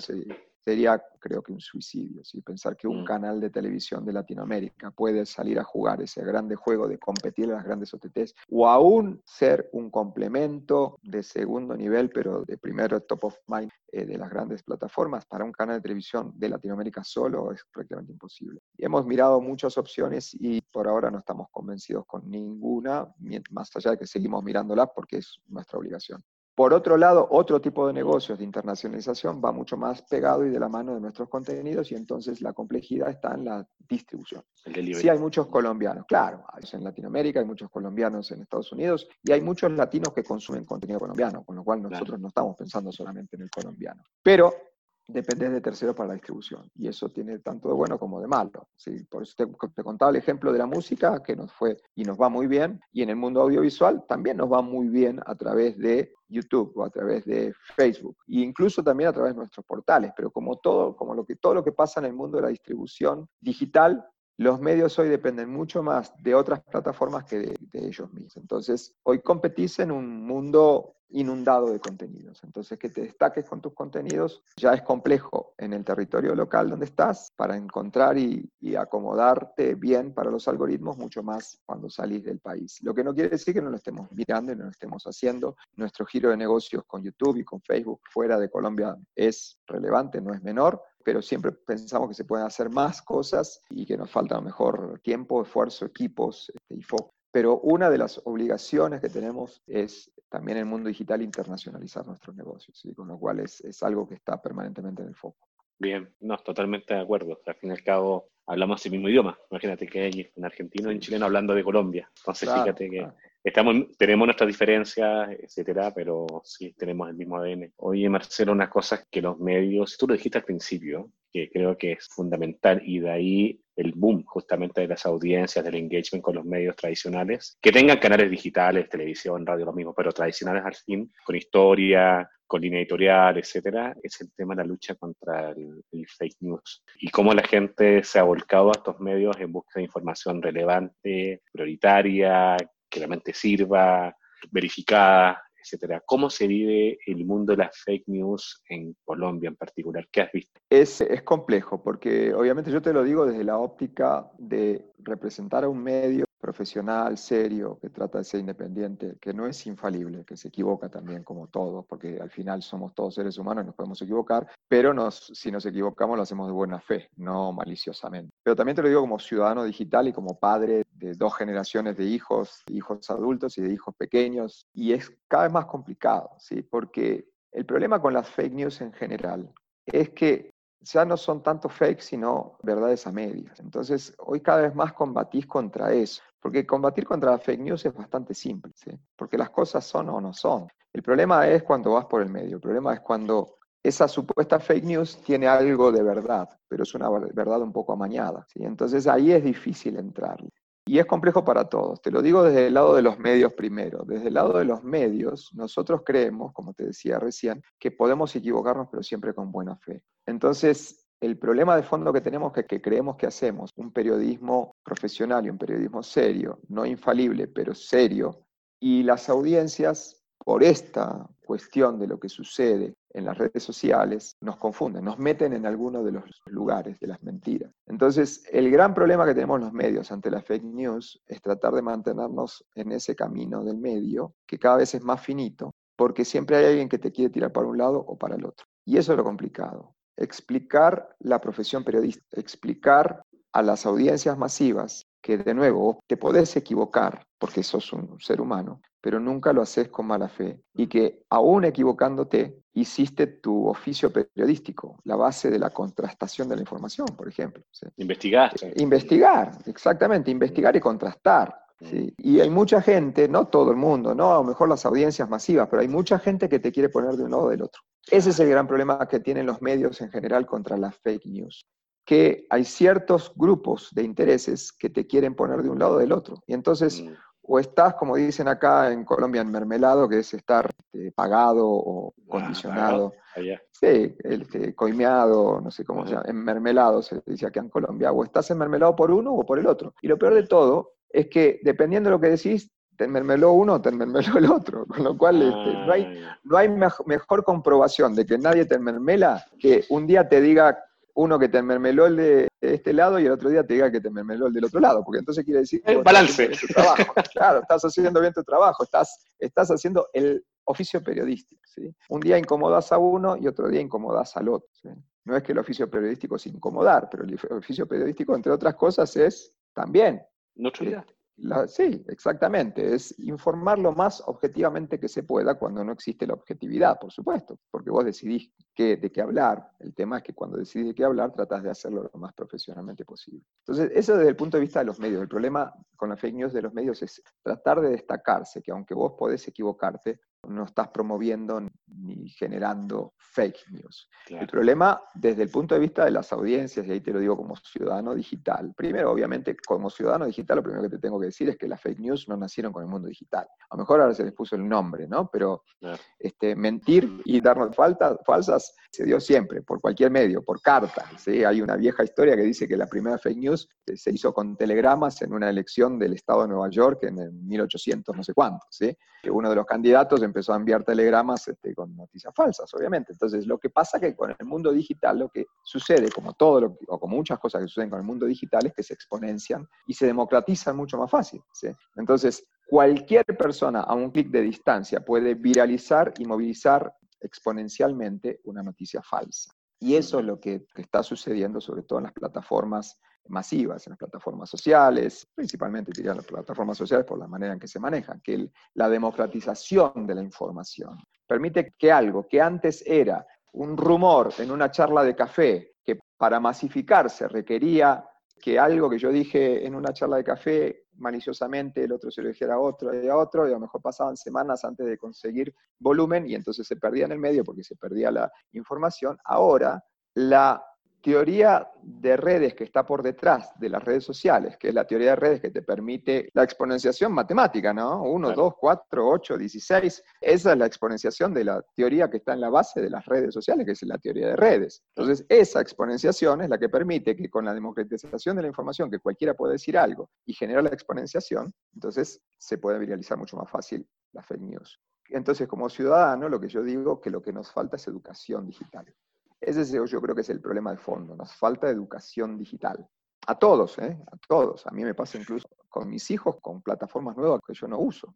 sería, creo que un suicidio. ¿sí? Pensar que un mm. canal de televisión de Latinoamérica puede salir a jugar ese grande juego de competir en las grandes OTTs o aún ser un complemento de segundo nivel, pero de primero top of mind eh, de las grandes plataformas para un canal de televisión de Latinoamérica solo es prácticamente imposible. Y hemos mirado muchas opciones y por ahora no estamos convencidos con ninguna, más allá de que seguimos mirándolas porque es nuestra obligación. Por otro lado, otro tipo de negocios de internacionalización va mucho más pegado y de la mano de nuestros contenidos y entonces la complejidad está en la distribución. Sí hay muchos colombianos, claro, en Latinoamérica, hay muchos colombianos en Estados Unidos y hay muchos latinos que consumen contenido colombiano, con lo cual nosotros no estamos pensando solamente en el colombiano. Pero depende de terceros para la distribución. Y eso tiene tanto de bueno como de malo. ¿sí? Por eso te, contaba el ejemplo de la música, que nos fue y nos va muy bien. Y en el mundo audiovisual también nos va muy bien a través de YouTube o a través de Facebook. E incluso también a través de nuestros portales. Pero como todo, como lo que, todo lo que pasa en el mundo de la distribución digital, los medios hoy dependen mucho más de otras plataformas que de, ellos mismos. Entonces, hoy competís en un mundo inundado de contenidos. Entonces, que te destaques con tus contenidos ya es complejo en el territorio local donde estás para encontrar y, acomodarte bien para los algoritmos, mucho más cuando salís del país. Lo que no quiere decir que no lo estemos mirando y no lo estemos haciendo. Nuestro giro de negocios con YouTube y con Facebook fuera de Colombia es relevante, no es menor, pero siempre pensamos que se pueden hacer más cosas y que nos falta a lo mejor tiempo, esfuerzo, equipos este, y foco. Pero una de las obligaciones que tenemos es también en el mundo digital internacionalizar nuestros negocios, con lo cual es, es, algo que está permanentemente en el foco. Bien, no, totalmente de acuerdo. Al fin y al cabo hablamos el mismo idioma. Imagínate que hay un argentino y un chileno hablando de Colombia. Entonces fíjate que estamos, tenemos nuestras diferencias, etcétera, pero sí tenemos el mismo ADN. Oye, Marcelo, una cosa que los medios, tú lo dijiste al principio, que creo que es fundamental y de ahí el boom justamente de las audiencias, del engagement con los medios tradicionales, que tengan canales digitales, televisión, radio, lo mismo, pero tradicionales al fin, con historia, con línea editorial, etcétera, es el tema de la lucha contra el, fake news y cómo la gente se ha volcado a estos medios en busca de información relevante, prioritaria, que realmente sirva, verificada, etcétera. ¿Cómo se vive el mundo de las fake news en Colombia en particular? ¿Qué has visto? Es, es complejo, porque obviamente yo te lo digo desde la óptica de representar a un medio profesional, serio, que trata de ser independiente, que no es infalible, que se equivoca también como todos, porque al final somos todos seres humanos y nos podemos equivocar, pero si nos equivocamos lo hacemos de buena fe, no maliciosamente. Pero también te lo digo como ciudadano digital y como padre de dos generaciones de hijos, hijos adultos y de hijos pequeños, y es cada vez más complicado, ¿sí? porque el problema con las fake news en general es que ya no son tanto fakes, sino verdades a medias. Entonces, hoy cada vez más combatís contra eso, porque combatir contra la fake news es bastante simple, porque las cosas son o no son. El problema es cuando vas por el medio, el problema es cuando esa supuesta fake news tiene algo de verdad, pero es una verdad un poco amañada. ¿sí? Entonces ahí es difícil entrar. Y es complejo para todos. Te lo digo desde el lado de los medios primero. Desde el lado de los medios, nosotros creemos, como te decía recién, que podemos equivocarnos, pero siempre con buena fe. Entonces, el problema de fondo que tenemos es que creemos que hacemos un periodismo profesional y un periodismo serio, no infalible, pero serio, y las audiencias, por esta cuestión de lo que sucede en las redes sociales, nos confunden, nos meten en alguno de los lugares de las mentiras. Entonces, el gran problema que tenemos los medios ante la fake news es tratar de mantenernos en ese camino del medio, que cada vez es más finito, porque siempre hay alguien que te quiere tirar para un lado o para el otro. Y eso es lo complicado. Explicar la profesión periodista, explicar a las audiencias masivas que de nuevo te podés equivocar porque sos un ser humano, pero nunca lo haces con mala fe y que aún equivocándote hiciste tu oficio periodístico, la base de la contrastación de la información, por ejemplo. Investigar. Investigar, exactamente, investigar y contrastar. ¿sí? Y hay mucha gente, no todo el mundo, no a lo mejor las audiencias masivas, pero hay mucha gente que te quiere poner de un lado o del otro. Ese es el gran problema que tienen los medios en general contra las fake news que hay ciertos grupos de intereses que te quieren poner de un lado o del otro. Y entonces, mm. O estás, como dicen acá en Colombia, en mermelado, que es estar este, pagado o ah, condicionado. sí, este, coimeado, no sé cómo se llama, en mermelado se dice acá en Colombia. O estás enmermelado por uno o por el otro. Y lo peor de todo es que, dependiendo de lo que decís, te enmermeló uno o te enmermeló el otro. Con lo cual, este, no hay, ah. no hay mejor comprobación de que nadie te enmermela que un día te diga uno que te enmermeló el de este lado y el otro día te diga que te enmermeló el del otro lado, porque entonces quiere decir que balance. trabajo. claro, estás haciendo bien tu trabajo, estás, estás haciendo el oficio periodístico. ¿sí? Un día incomodas a uno y otro día incomodas al otro. No es que el oficio periodístico es incomodar, pero el oficio periodístico, entre otras cosas, es también. Neutralidad sí, exactamente. Es informar lo más objetivamente que se pueda cuando no existe la objetividad, por supuesto, porque vos decidís de qué hablar. El tema es que cuando decidís de qué hablar, tratás de hacerlo lo más profesionalmente posible. Entonces, eso desde el punto de vista de los medios. El problema con la fake news de los medios es tratar de destacarse, que aunque vos podés equivocarte, no estás promoviendo ni generando fake news. El problema desde el punto de vista de las audiencias, y ahí te lo digo como ciudadano digital, primero obviamente como ciudadano digital lo primero que te tengo que decir es que las fake news no nacieron con el mundo digital. A lo mejor ahora se les puso el nombre, ¿no? Pero este, mentir y darnos falta, falsas se dio siempre, por cualquier medio, por carta. ¿sí? Hay una vieja historia que dice que la primera fake news se hizo con telegramas en una elección del estado de Nueva York en el 1800 no sé cuánto. ¿sí? Uno de los candidatos empezó a enviar telegramas este, con noticias falsas, obviamente. Entonces, lo que pasa que con el mundo digital, lo que sucede, como todo lo o como muchas cosas que suceden con el mundo digital, es que se exponencian y se democratizan mucho más fácil. Entonces, cualquier persona a un clic de distancia puede viralizar y movilizar exponencialmente una noticia falsa. Y eso es lo que, está sucediendo sobre todo en las plataformas masivas, en las plataformas sociales, principalmente diría las plataformas sociales por la manera en que se manejan, que la democratización de la información permite que algo que antes era un rumor en una charla de café, que para masificarse requería que algo que yo dije en una charla de café maliciosamente, el otro se lo dijera a otro y a otro, y a lo mejor pasaban semanas antes de conseguir volumen y entonces se perdía en el medio porque se perdía la información. Ahora, la teoría de redes que está por detrás de las redes sociales, que es la teoría de redes que te permite la exponenciación matemática, ¿no? 1, 2, 4, 8, 16. Esa es la exponenciación de la teoría que está en la base de las redes sociales, que es la teoría de redes. Entonces, esa exponenciación es la que permite que con la democratización de la información, que cualquiera puede decir algo y genera la exponenciación, entonces se puede viralizar mucho más fácil la fake news. Entonces, como ciudadano, lo que yo digo que lo que nos falta es educación digital. Ese yo creo que es el problema de fondo. Nos falta educación digital. A todos, ¿eh? A todos. A mí me pasa incluso con mis hijos con plataformas nuevas que yo no uso.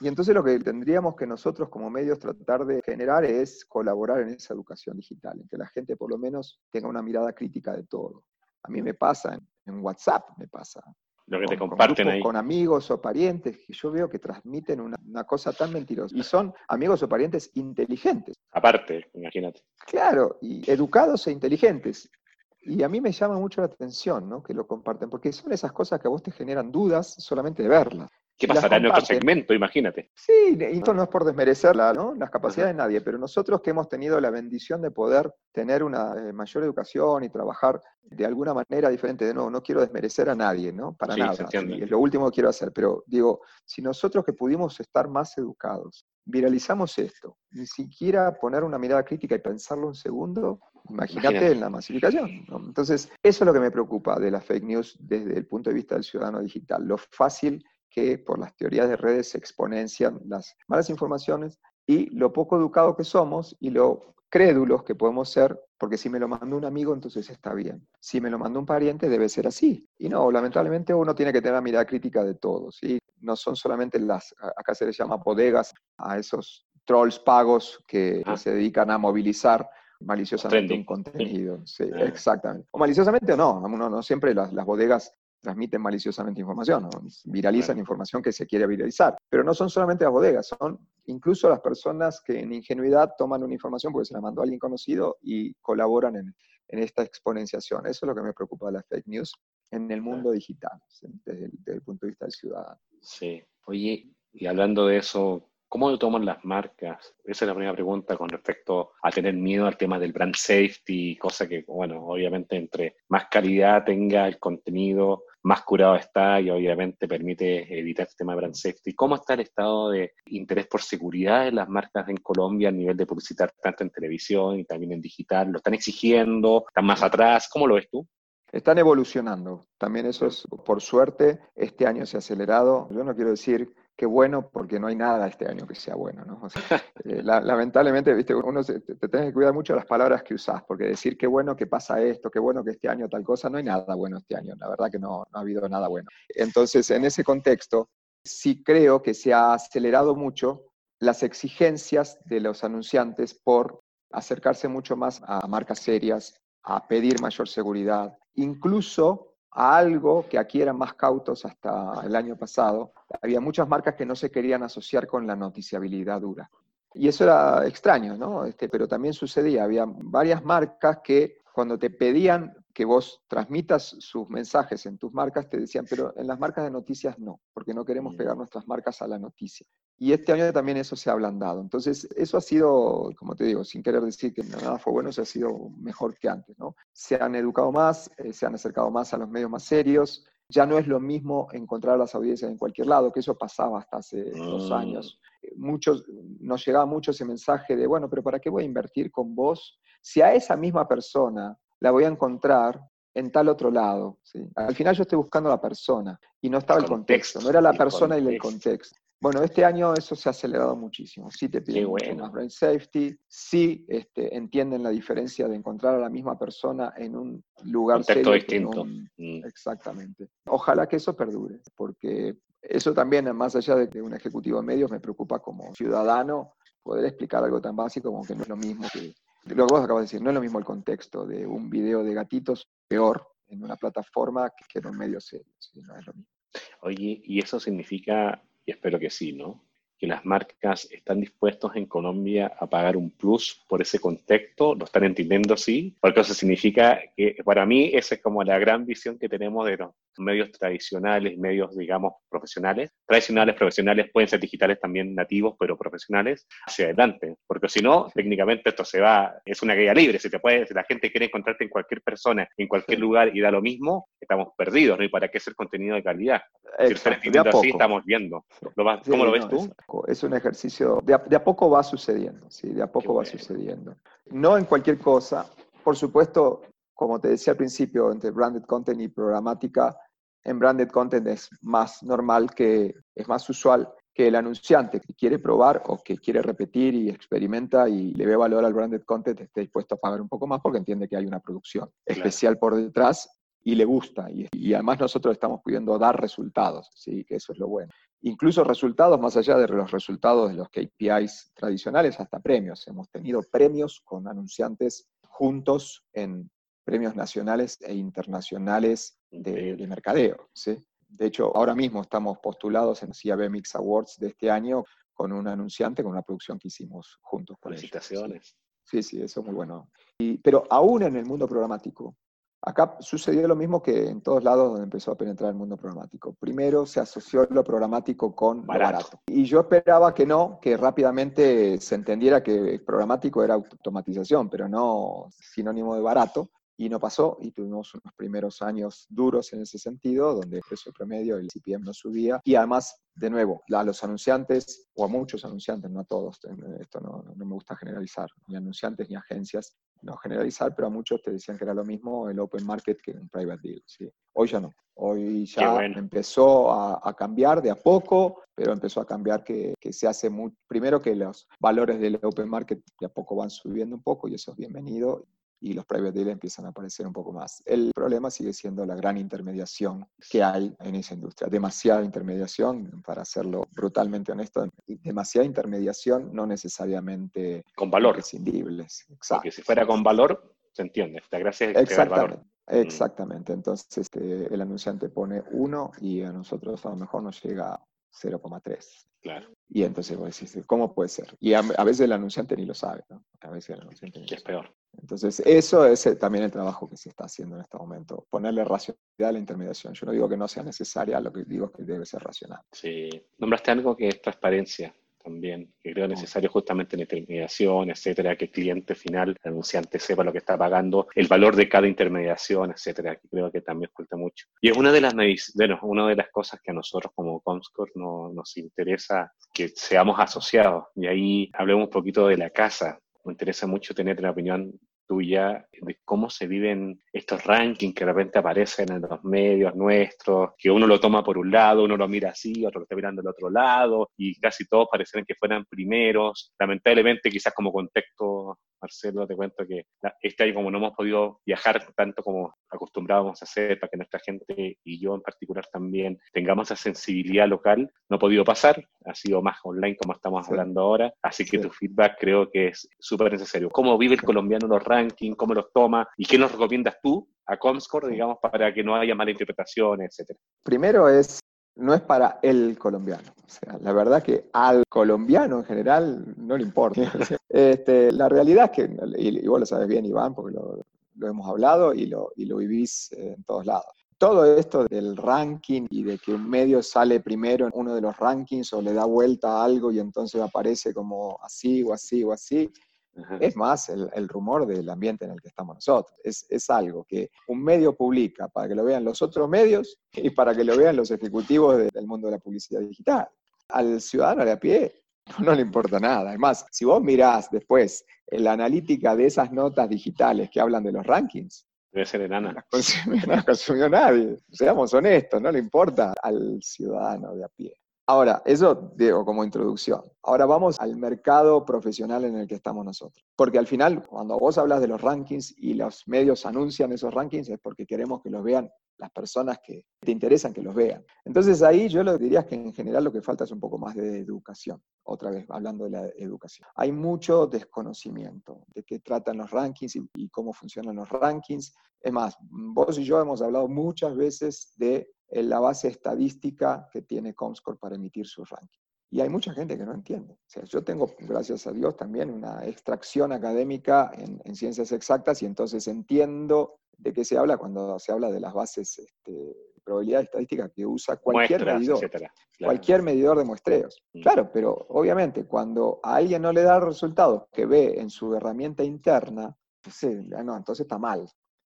Y entonces lo que tendríamos que nosotros como medios tratar de generar es colaborar en esa educación digital, en que la gente por lo menos tenga una mirada crítica de todo. A mí me pasa en WhatsApp, me pasa lo que te comparten ahí. Con amigos o parientes que yo veo que transmiten una, cosa tan mentirosa. Y son amigos o parientes inteligentes. Aparte, imagínate. Claro, y educados e inteligentes. Y a mí me llama mucho la atención ¿no? que lo comparten, porque son esas cosas que a vos te generan dudas solamente de verlas. ¿Qué pasará en otro segmento? Imagínate. Sí, y esto no es por desmerecer ¿no? las capacidades de nadie, pero nosotros que hemos tenido la bendición de poder tener una eh, mayor educación y trabajar de alguna manera diferente, de nuevo, no quiero desmerecer a nadie, ¿no? Para nada. es lo último que quiero hacer, pero digo, si nosotros que pudimos estar más educados, viralizamos esto, ni siquiera poner una mirada crítica y pensarlo un segundo, imagínate en la masificación. Entonces, eso es lo que me preocupa de las fake news desde el punto de vista del ciudadano digital, lo fácil que por las teorías de redes se exponencian las malas informaciones y lo poco educado que somos y lo crédulos que podemos ser, porque si me lo mandó un amigo, entonces está bien. Si me lo mandó un pariente, debe ser así. Y no, lamentablemente uno tiene que tener la mirada crítica de todos. ¿sí? No son solamente las, acá se les llama bodegas, a esos trolls pagos que ah. se dedican a movilizar maliciosamente un contenido. Sí, ah. exactamente. O maliciosamente o no, no, no siempre las, las bodegas transmiten maliciosamente información, viralizan información que se quiere viralizar. Pero no son solamente las bodegas, son incluso las personas que en ingenuidad toman una información porque se la mandó a alguien conocido y colaboran en, esta exponenciación. Eso es lo que me preocupa de las fake news en el mundo digital, desde el, desde el punto de vista del ciudadano. Sí. Oye, y hablando de eso, ¿Cómo lo toman las marcas? Esa es la primera pregunta con respecto a tener miedo al tema del brand safety, cosa que, bueno, obviamente entre más calidad tenga el contenido, más curado está y obviamente permite evitar el tema de brand safety. ¿Cómo está el estado de interés por seguridad de las marcas en Colombia a nivel de publicitar tanto en televisión y también en digital? ¿Lo están exigiendo? ¿Están más atrás? ¿Cómo lo ves tú? Están evolucionando. También eso es, por suerte, este año se ha acelerado. Yo no quiero decir qué bueno, porque no hay nada este año que sea bueno, ¿no? Eh, lamentablemente, viste, uno te, te que cuidar mucho las palabras que usás, porque decir qué bueno que pasa esto, qué bueno que este año tal cosa, no hay nada bueno este año, la verdad que no, no ha habido nada bueno. Entonces, en ese contexto, sí creo que se ha acelerado mucho las exigencias de los anunciantes por acercarse mucho más a marcas serias, a pedir mayor seguridad, incluso a algo que aquí eran más cautos hasta el año pasado. Había muchas marcas que no se querían asociar con la noticiabilidad dura. Y eso era extraño, ¿no? Este, pero también sucedía. Había varias marcas que cuando te pedían que vos transmitas sus mensajes en tus marcas, te decían, pero en las marcas de noticias no, porque no queremos pegar nuestras marcas a la noticia. Y este año también eso se ha ablandado. Entonces, eso ha sido, como te digo, sin querer decir que nada fue bueno, se ha sido mejor que antes, ¿no? Se han educado más, eh, se han acercado más a los medios más serios. Ya no es lo mismo encontrar las audiencias en cualquier lado, que eso pasaba hasta hace dos mm. años. Eh, muchos, nos llegaba mucho ese mensaje de, bueno, pero ¿para qué voy a invertir con vos si a esa misma persona la voy a encontrar en tal otro lado. ¿sí? Al final yo estoy buscando la persona y no estaba el contexto, no era la persona y el contexto. Bueno, este año eso se ha acelerado muchísimo. Sí te piden más brain safety, sí este, entienden la diferencia de encontrar a la misma persona en un lugar Contexto distinto. Mm. Exactamente. Ojalá que eso perdure, porque eso también, más allá de, un ejecutivo de medios, me preocupa como ciudadano poder explicar algo tan básico como que no es lo mismo que lo que vos acabas de decir, no es lo mismo el contexto de un video de gatitos, peor en una plataforma que en un medio serio, no es lo mismo. Oye, y eso significa, y espero que sí, ¿no? que las marcas están dispuestos en Colombia a pagar un plus por ese contexto, lo están entendiendo sí, porque eso significa que para mí esa es como la gran visión que tenemos de medios tradicionales, medios digamos profesionales, tradicionales, profesionales, pueden ser digitales también nativos, pero profesionales, hacia adelante, porque si no, técnicamente esto se va, es una guía libre, si te puede, si la gente quiere encontrarte en cualquier persona, en cualquier lugar y da lo mismo, estamos perdidos, ¿no? ¿Y para qué hacer contenido de calidad? si lo están entendiendo así, estamos viendo. ¿Cómo lo ves tú? Es un ejercicio, de a, poco va sucediendo, ¿sí? De a poco va sucediendo. No en cualquier cosa. Por supuesto, como te decía al principio, entre branded content y programática, en branded content es más normal que, es más usual que el anunciante que quiere probar o que quiere repetir y experimenta y le ve valor al branded content esté dispuesto a pagar un poco más porque entiende que hay una producción especial por detrás y le gusta. Y, y, además nosotros estamos pudiendo dar resultados, ¿sí? que eso es lo bueno incluso resultados más allá de los resultados de los KPIs tradicionales, hasta premios. Hemos tenido premios con anunciantes juntos en premios nacionales e internacionales de, mercadeo. ¿sí? De hecho, ahora mismo estamos postulados en CAB Mix Awards de este año con un anunciante, con una producción que hicimos juntos. Felicitaciones. Sí, sí, eso es muy bueno. pero aún en el mundo programático, Acá sucedió lo mismo que en todos lados donde empezó a penetrar el mundo programático. Primero se asoció lo programático con barato. lo barato. Y yo esperaba que no, que rápidamente se entendiera que programático era automatización, pero no sinónimo de barato y no pasó y tuvimos unos primeros años duros en ese sentido, donde el precio promedio, el CPM no subía y además, de nuevo, a los anunciantes, o a muchos anunciantes, no a todos, esto no, no me gusta generalizar, ni anunciantes ni agencias, no generalizar, pero a muchos te decían que era lo mismo el open market que un private deal. ¿sí? Hoy ya no. Hoy ya empezó a, cambiar de a poco, pero empezó a cambiar que, que se hace muy, primero que los valores del open market de a poco van subiendo un poco y eso es bienvenido y los private deals empiezan a aparecer un poco más. El problema sigue siendo la gran intermediación que hay en esa industria. Demasiada intermediación, para hacerlo brutalmente honesto, demasiada intermediación no necesariamente con valor. Prescindibles. Exacto. Porque si fuera con valor, se entiende. La gracia es Exactamente. Valor. Mm. Exactamente. Entonces este, el anunciante pone uno y a nosotros a lo mejor nos llega 0,3. Claro. Y entonces vos decís, ¿cómo puede ser? Y a, veces el anunciante ni lo sabe, ¿no? A veces el anunciante ni es peor. Entonces, eso es eh, también el trabajo que se está haciendo en este momento, ponerle racionalidad a la intermediación. Yo no digo que no sea necesaria, lo que digo es que debe ser racional. Sí, nombraste algo que es transparencia también, que creo necesario justamente en intermediación, etcétera, que el cliente final, el anunciante, sepa lo que está pagando, el valor de cada intermediación, etcétera, que creo que también falta mucho. Y es una de las, bueno, una de las cosas que a nosotros como Comscore no, nos interesa que seamos asociados. Y ahí hablemos un poquito de la casa. Me interesa mucho tener una opinión tuya de cómo se viven estos rankings que de repente aparecen en los medios nuestros, que uno lo toma por un lado, uno lo mira así, otro lo está mirando del otro lado, y casi todos parecen que fueran primeros. Lamentablemente, quizás como contexto, Marcelo, te cuento que este año como no hemos podido viajar tanto como acostumbrábamos a hacer para que nuestra gente y yo en particular también tengamos esa sensibilidad local, no ha podido pasar, ha sido más online como estamos hablando ahora, así que tu feedback creo que es súper necesario. ¿Cómo vive el colombiano los rankings? ¿Cómo los toma? ¿Y qué nos recomiendas tú a Comscore, digamos, para que no haya mala interpretación, etcétera? Primero es no es para el colombiano. O sea, la verdad que al colombiano en general no le importa. Este, la realidad es que, y, vos lo sabes bien, Iván, porque lo, hemos hablado y lo, y lo vivís en todos lados. Todo esto del ranking y de que un medio sale primero en uno de los rankings o le da vuelta a algo y entonces aparece como así o así o así, es más el, rumor del ambiente en el que estamos nosotros. Es, algo que un medio publica para que lo vean los otros medios y para que lo vean los ejecutivos del mundo de la publicidad digital. Al ciudadano de a pie no le importa nada. Además, si vos mirás después la analítica de esas notas digitales que hablan de los rankings, Debe ser enana. No las consumió nadie. Seamos honestos, no le importa al ciudadano de a pie. Ahora, eso digo como introducción. Ahora vamos al mercado profesional en el que estamos nosotros. Porque al final, cuando vos hablas de los rankings y los medios anuncian esos rankings, es porque queremos que los vean las personas que te interesan que los vean. Entonces ahí yo lo diría que en general lo que falta es un poco más de educación. Otra vez, hablando de la educación. Hay mucho desconocimiento de qué tratan los rankings y, y cómo funcionan los rankings. Es más, vos y yo hemos hablado muchas veces de la base estadística que tiene Comscore para emitir su ranking. Y hay mucha gente que no entiende. O sea, yo tengo, gracias a Dios, también una extracción académica en, ciencias exactas y entonces entiendo de qué se habla cuando se habla de las bases este, de probabilidad estadística que usa cualquier medidor. Cualquier medidor de muestreos. Mm. Claro, pero obviamente cuando a alguien no le da resultados que ve en su herramienta interna, pues, no, entonces está mal.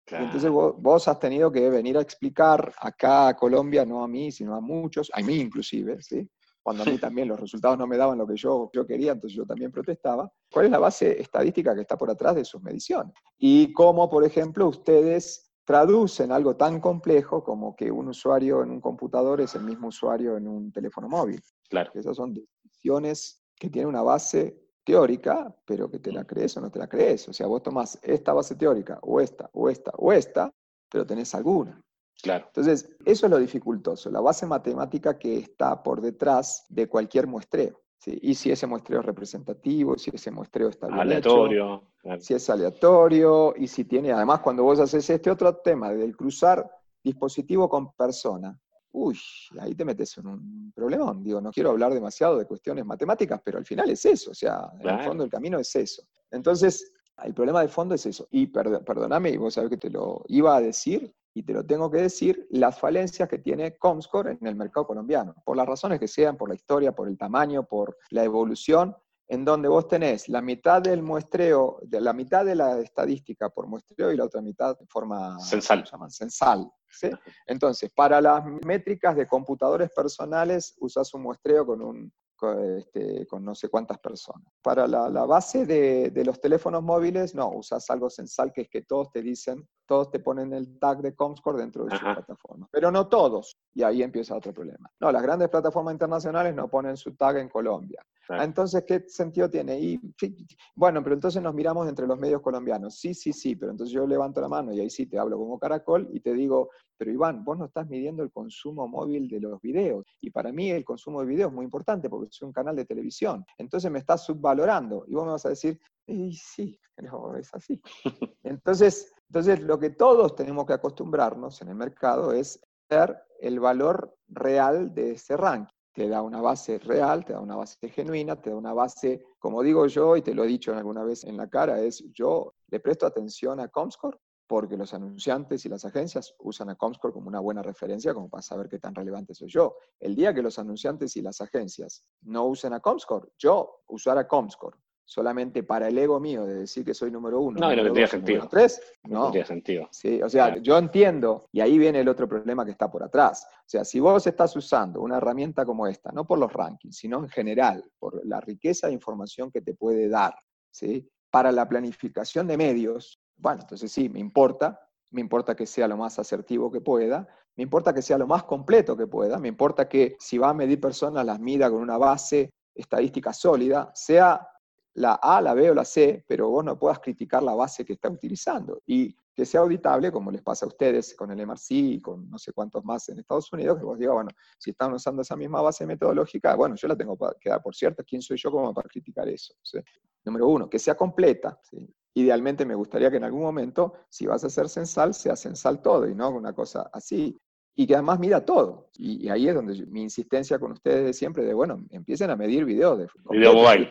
Entonces vos, has tenido que venir a explicar acá a Colombia, no a mí, sino a muchos, a mí inclusive, ¿sí? cuando a mí también los resultados no me daban lo que yo, yo quería, entonces yo también protestaba. ¿Cuál es la base estadística que está por atrás de sus mediciones? Y cómo, por ejemplo, ustedes traducen algo tan complejo como que un usuario en un computador es el mismo usuario en un teléfono móvil. Claro. Esas son decisiones que tienen una base teórica, pero que te la crees o no te la crees. O sea, vos tomás esta base teórica, o esta, o esta, o esta, pero tenés alguna. Claro. Entonces, eso es lo dificultoso, la base matemática que está por detrás de cualquier muestreo. Y si ese muestreo es representativo, si ese muestreo está bien aleatorio, si es aleatorio, y si tiene, además, cuando vos haces este otro tema del cruzar dispositivo con persona, uy, ahí te metes en un problemón. Digo, no quiero hablar demasiado de cuestiones matemáticas, pero al final es eso, o sea, en el fondo el camino es eso. Entonces, El problema de fondo es eso. Y perdóname, vos sabés que te lo iba a decir y te lo tengo que decir, las falencias que tiene Comscore en el mercado colombiano, por las razones que sean, por la historia, por el tamaño, por la evolución, en donde vos tenés la mitad del muestreo, de la mitad de la estadística por muestreo y la otra mitad de forma censal. Censal. Entonces, para las métricas de computadores personales, usas un muestreo con un este, con no sé cuántas personas. Para la, base de, los teléfonos móviles, no, usas algo censal que es que todos te dicen, todos te ponen el tag de Comscore dentro de su plataforma, pero no todos, y ahí empieza otro problema. No, las grandes plataformas internacionales no ponen su tag en Colombia. Entonces, ¿qué sentido tiene? Y, bueno, pero entonces nos miramos entre los medios colombianos. Sí, sí, sí, pero entonces yo levanto la mano y ahí sí te hablo como caracol y te digo, pero Iván, vos no estás midiendo el consumo móvil de los videos. Y para mí el consumo de videos es muy importante porque es un canal de televisión. Entonces me estás subvalorando. Y vos me vas a decir, y sí, no, es así. Entonces, entonces, lo que todos tenemos que acostumbrarnos en el mercado es ver el valor real de ese ranking te da una base real, te da una base genuina, te da una base, como digo yo, y te lo he dicho alguna vez en la cara, es yo le presto atención a Comscore porque los anunciantes y las agencias usan a Comscore como una buena referencia como para saber qué tan relevante soy yo. El día que los anunciantes y las agencias no usen a Comscore, yo usar a Comscore solamente para el ego mío de decir que soy número uno. No, no tendría sentido. Tres, no, tendría sentido. Sí, o sea, yo entiendo, y ahí viene el otro problema que está por atrás. O sea, si vos estás usando una herramienta como esta, no por los rankings, sino en general, por la riqueza de información que te puede dar, ¿sí? Para la planificación de medios, bueno, entonces sí, me importa, me importa que sea lo más asertivo que pueda, me importa que sea lo más completo que pueda, me importa que si va a medir personas las mida con una base estadística sólida, sea la A, la B o la C, pero vos no puedas criticar la base que está utilizando. Y que sea auditable, como les pasa a ustedes con el MRC y con no sé cuántos más en Estados Unidos, que vos digas, bueno, si están usando esa misma base metodológica, bueno, yo la tengo que dar por cierta, ¿quién soy yo como para criticar eso? Número uno, que sea completa. Idealmente me gustaría que en algún momento, si vas a hacer censal, sea censal todo y no una cosa así y que además mida todo. Y, ahí es donde mi insistencia con ustedes de siempre, de bueno, empiecen a medir videos de Video mobile.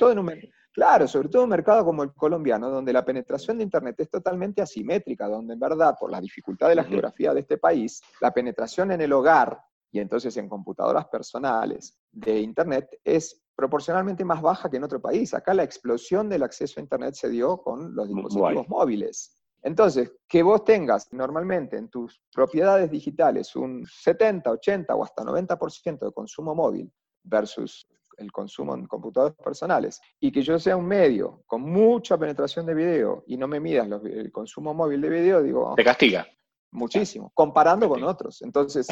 claro, sobre todo en un mercado como el colombiano, donde la penetración de Internet es totalmente asimétrica, donde en verdad, por la dificultad de la geografía de este país, la penetración en el hogar y entonces en computadoras personales de Internet es proporcionalmente más baja que en otro país. Acá la explosión del acceso a Internet se dio con los dispositivos móviles. Entonces, que vos tengas normalmente en tus propiedades digitales un 70, 80 o hasta 90% de consumo móvil versus el consumo en computadores personales, y que yo sea un medio con mucha penetración de video y no me midas el consumo móvil de video, digo... Te castiga. Muchísimo, comparando con otros. Entonces,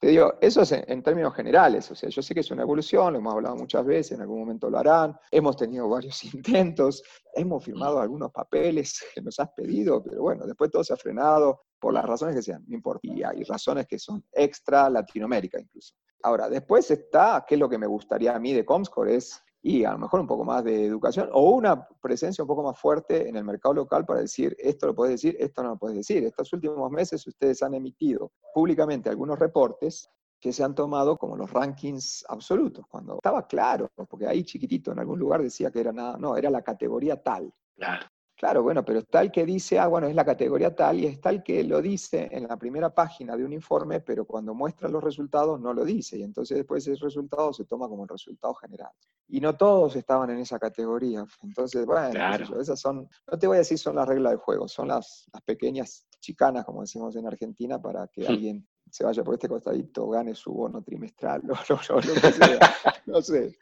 te digo, eso es en, términos generales, o sea, yo sé que es una evolución, lo hemos hablado muchas veces, en algún momento lo harán, hemos tenido varios intentos, hemos firmado algunos papeles que nos has pedido, pero bueno, después todo se ha frenado por las razones que sean, no importa, y hay razones que son extra Latinoamérica incluso. Ahora, después está, ¿qué es lo que me gustaría a mí de Comscore? Es y a lo mejor un poco más de educación o una presencia un poco más fuerte en el mercado local para decir esto lo puedes decir, esto no lo puedes decir. Estos últimos meses ustedes han emitido públicamente algunos reportes que se han tomado como los rankings absolutos, cuando estaba claro, porque ahí chiquitito en algún lugar decía que era nada, no, era la categoría tal. Claro. Claro, bueno, pero el que dice, ah, bueno, es la categoría tal, y está el que lo dice en la primera página de un informe, pero cuando muestra los resultados no lo dice, y entonces después ese resultado se toma como el resultado general. Y no todos estaban en esa categoría. Entonces, bueno, esas son, no te voy a decir son las reglas del juego, son las, las pequeñas chicanas, como decimos en Argentina, para que hmm. alguien se vaya por este costadito, gane su bono trimestral, o lo que sea, no sé.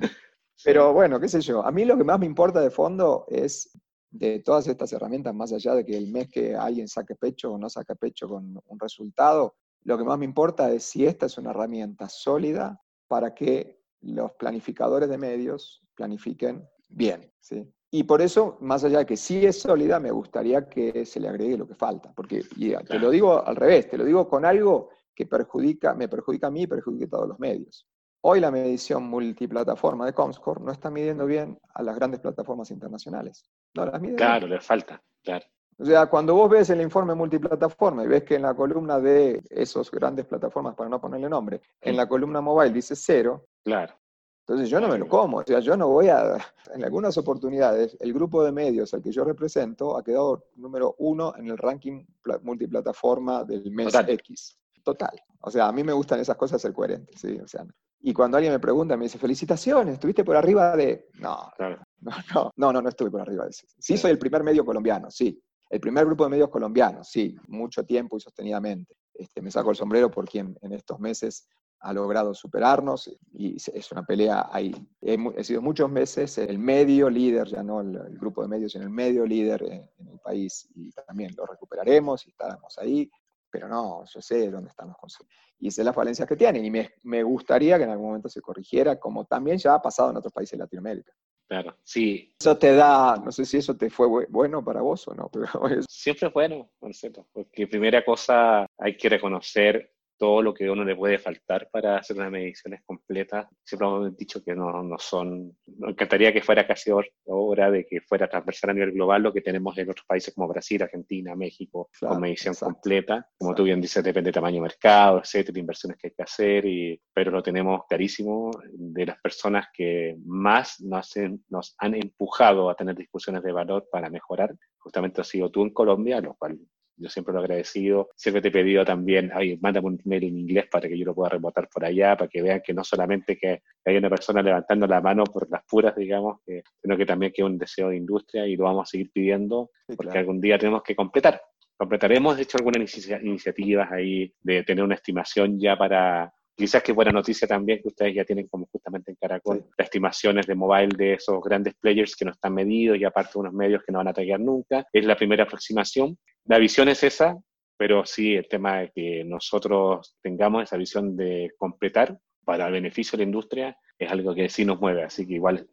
Pero bueno, qué sé yo, a mí lo que más me importa de fondo es de todas estas herramientas, más allá de que el mes que alguien saque pecho o no saque pecho con un resultado, lo que más me importa es si esta es una herramienta sólida para que los planificadores de medios planifiquen bien. ¿sí? Y por eso, más allá de que sí es sólida, me gustaría que se le agregue lo que falta. Porque te lo digo al revés, te lo digo con algo que perjudica, me perjudica a mí y perjudica a todos los medios. Hoy la medición multiplataforma de Comscore no está midiendo bien a las grandes plataformas internacionales. No las mide Claro, le falta, claro. O sea, cuando vos ves el informe multiplataforma y ves que en la columna de esas grandes plataformas, para no ponerle nombre, en la columna mobile dice cero, claro. Entonces yo no me lo como, o sea, yo no voy a, en algunas oportunidades, el grupo de medios al que yo represento ha quedado número uno en el ranking multiplataforma del mes X. Total. O sea, a mí me gustan esas cosas ser coherente, ¿sí? O sea, y cuando alguien me pregunta, me dice, felicitaciones, estuviste por arriba de... No, no, no, no, no, no estuve por arriba de eso. Sí soy el primer medio colombiano, sí. El primer grupo de medios colombianos, sí, mucho tiempo y sostenidamente. Este, me saco el sombrero por quien en estos meses ha logrado superarnos y es una pelea ahí. He, sido muchos meses el medio líder, ya no el, grupo de medios, sino el medio líder en, el país y también lo recuperaremos y estaremos ahí, pero no, yo sé dónde están los consejos. Y sé las falencias que tienen y me, me gustaría que en algún momento se corrigiera, como también ya ha pasado en otros países de Latinoamérica. Claro, sí. Eso te da, no sé si eso te fue bueno para vos o no, pero Siempre es bueno, Marcelo, porque primera cosa hay que reconocer todo lo que a uno le puede faltar para hacer unas mediciones completas. Siempre hemos dicho que no, no son, me encantaría que fuera casi hora de que fuera transversal a nivel global lo que tenemos en otros países como Brasil, Argentina, México, con medición completa. Como tú bien dices, depende del tamaño de mercado, etcétera, inversiones que hay que hacer, y, pero lo tenemos clarísimo de las personas que más nos, nos han empujado a tener discusiones de valor para mejorar. Justamente ha sido tú en Colombia, lo cual yo siempre lo he agradecido. Siempre te he pedido también, ay, mándame un email en inglés para que yo lo pueda rebotar por allá, para que vean que no solamente que hay una persona levantando la mano por las puras, digamos, sino que también que es un deseo de industria y lo vamos a seguir pidiendo porque algún día tenemos que completar. Completaremos, de hecho, algunas iniciativas ahí de tener una estimación ya para Quizás que buena noticia también que ustedes ya tienen como justamente en Caracol las estimaciones de mobile de esos grandes players que no están medidos y aparte unos medios que no van a taguear nunca. Es la primera aproximación. La visión es esa, pero sí el tema de que nosotros tengamos esa visión de completar para el beneficio de la industria es algo que sí nos mueve. Así que igual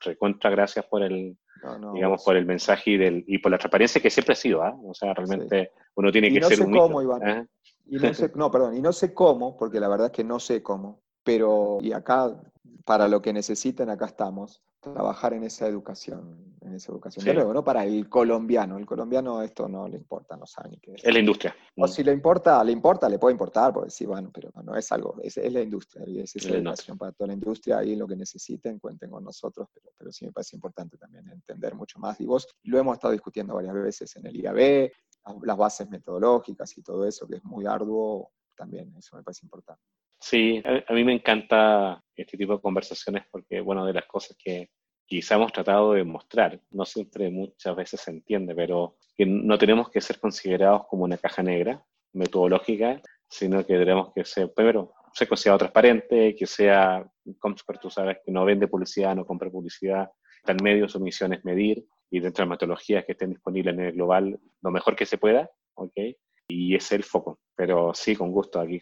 recontra gracias por el, digamos, por el mensaje y, del, y por la transparencia que siempre ha sido, ¿ah? O sea, realmente uno tiene que ser sé cómo, Iván. ¿eh? Y no sé, no, perdón, y no sé cómo, porque la verdad es que no sé cómo, pero y acá, para lo que necesiten, acá estamos, trabajar en esa educación, en esa educación. De nuevo, no para el colombiano, el colombiano esto no le importa, no sabe ni qué es. Es la industria. O si le importa, le importa, le puede importar, porque sí, bueno, pero no es algo, es, la industria, y es, la educación para toda la industria, ahí lo que necesiten, cuenten con nosotros, pero, pero sí me parece importante también entender mucho más. Y vos lo hemos estado discutiendo varias veces en el IAB, las bases metodológicas y todo eso, que es muy arduo, también eso me parece importante. Sí, a, mí me encanta este tipo de conversaciones porque, bueno, de las cosas que quizá hemos tratado de mostrar, no siempre muchas veces se entiende, pero que no tenemos que ser considerados como una caja negra metodológica, sino que tenemos que ser, primero, ser considerado transparente, que sea, como tú sabes, que no vende publicidad, no compra publicidad, en medio, su misión es medir, y dentro de metodologías que estén disponibles en el global lo mejor que se pueda, ¿ok? Y ese es el foco. Pero sí, con gusto, aquí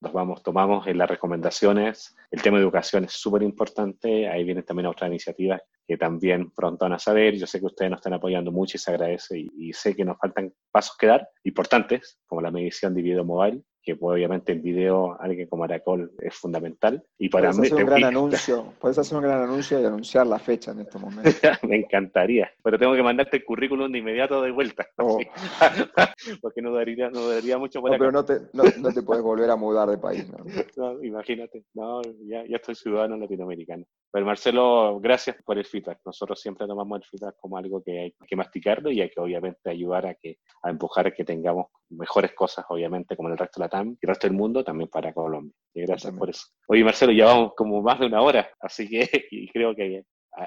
nos vamos, tomamos en las recomendaciones. El tema de educación es súper importante. Ahí vienen también otras iniciativas que también pronto van a saber. Yo sé que ustedes nos están apoyando mucho y se agradece. Y, y sé que nos faltan pasos que dar, importantes, como la medición de video mobile, que obviamente el video, alguien como Aracol, es fundamental. Y para puedes hacer un gran anuncio, puedes hacer un gran anuncio y anunciar la fecha en este momento. Me encantaría, pero tengo que mandarte el currículum de inmediato de vuelta, oh. porque no daría, no daría mucho por no, Pero no te, no, te puedes volver a mudar de país, ¿no? imagínate, no, ya, ya estoy ciudadano latinoamericano. Pero Marcelo, gracias por el feedback. Nosotros siempre tomamos el feedback como algo que hay que masticarlo y hay que obviamente ayudar a que a empujar a que tengamos mejores cosas, obviamente, como en el resto de la TAM y el resto del mundo, también para Colombia. Y gracias por eso. Oye, Marcelo, ya vamos como más de una hora, así que creo que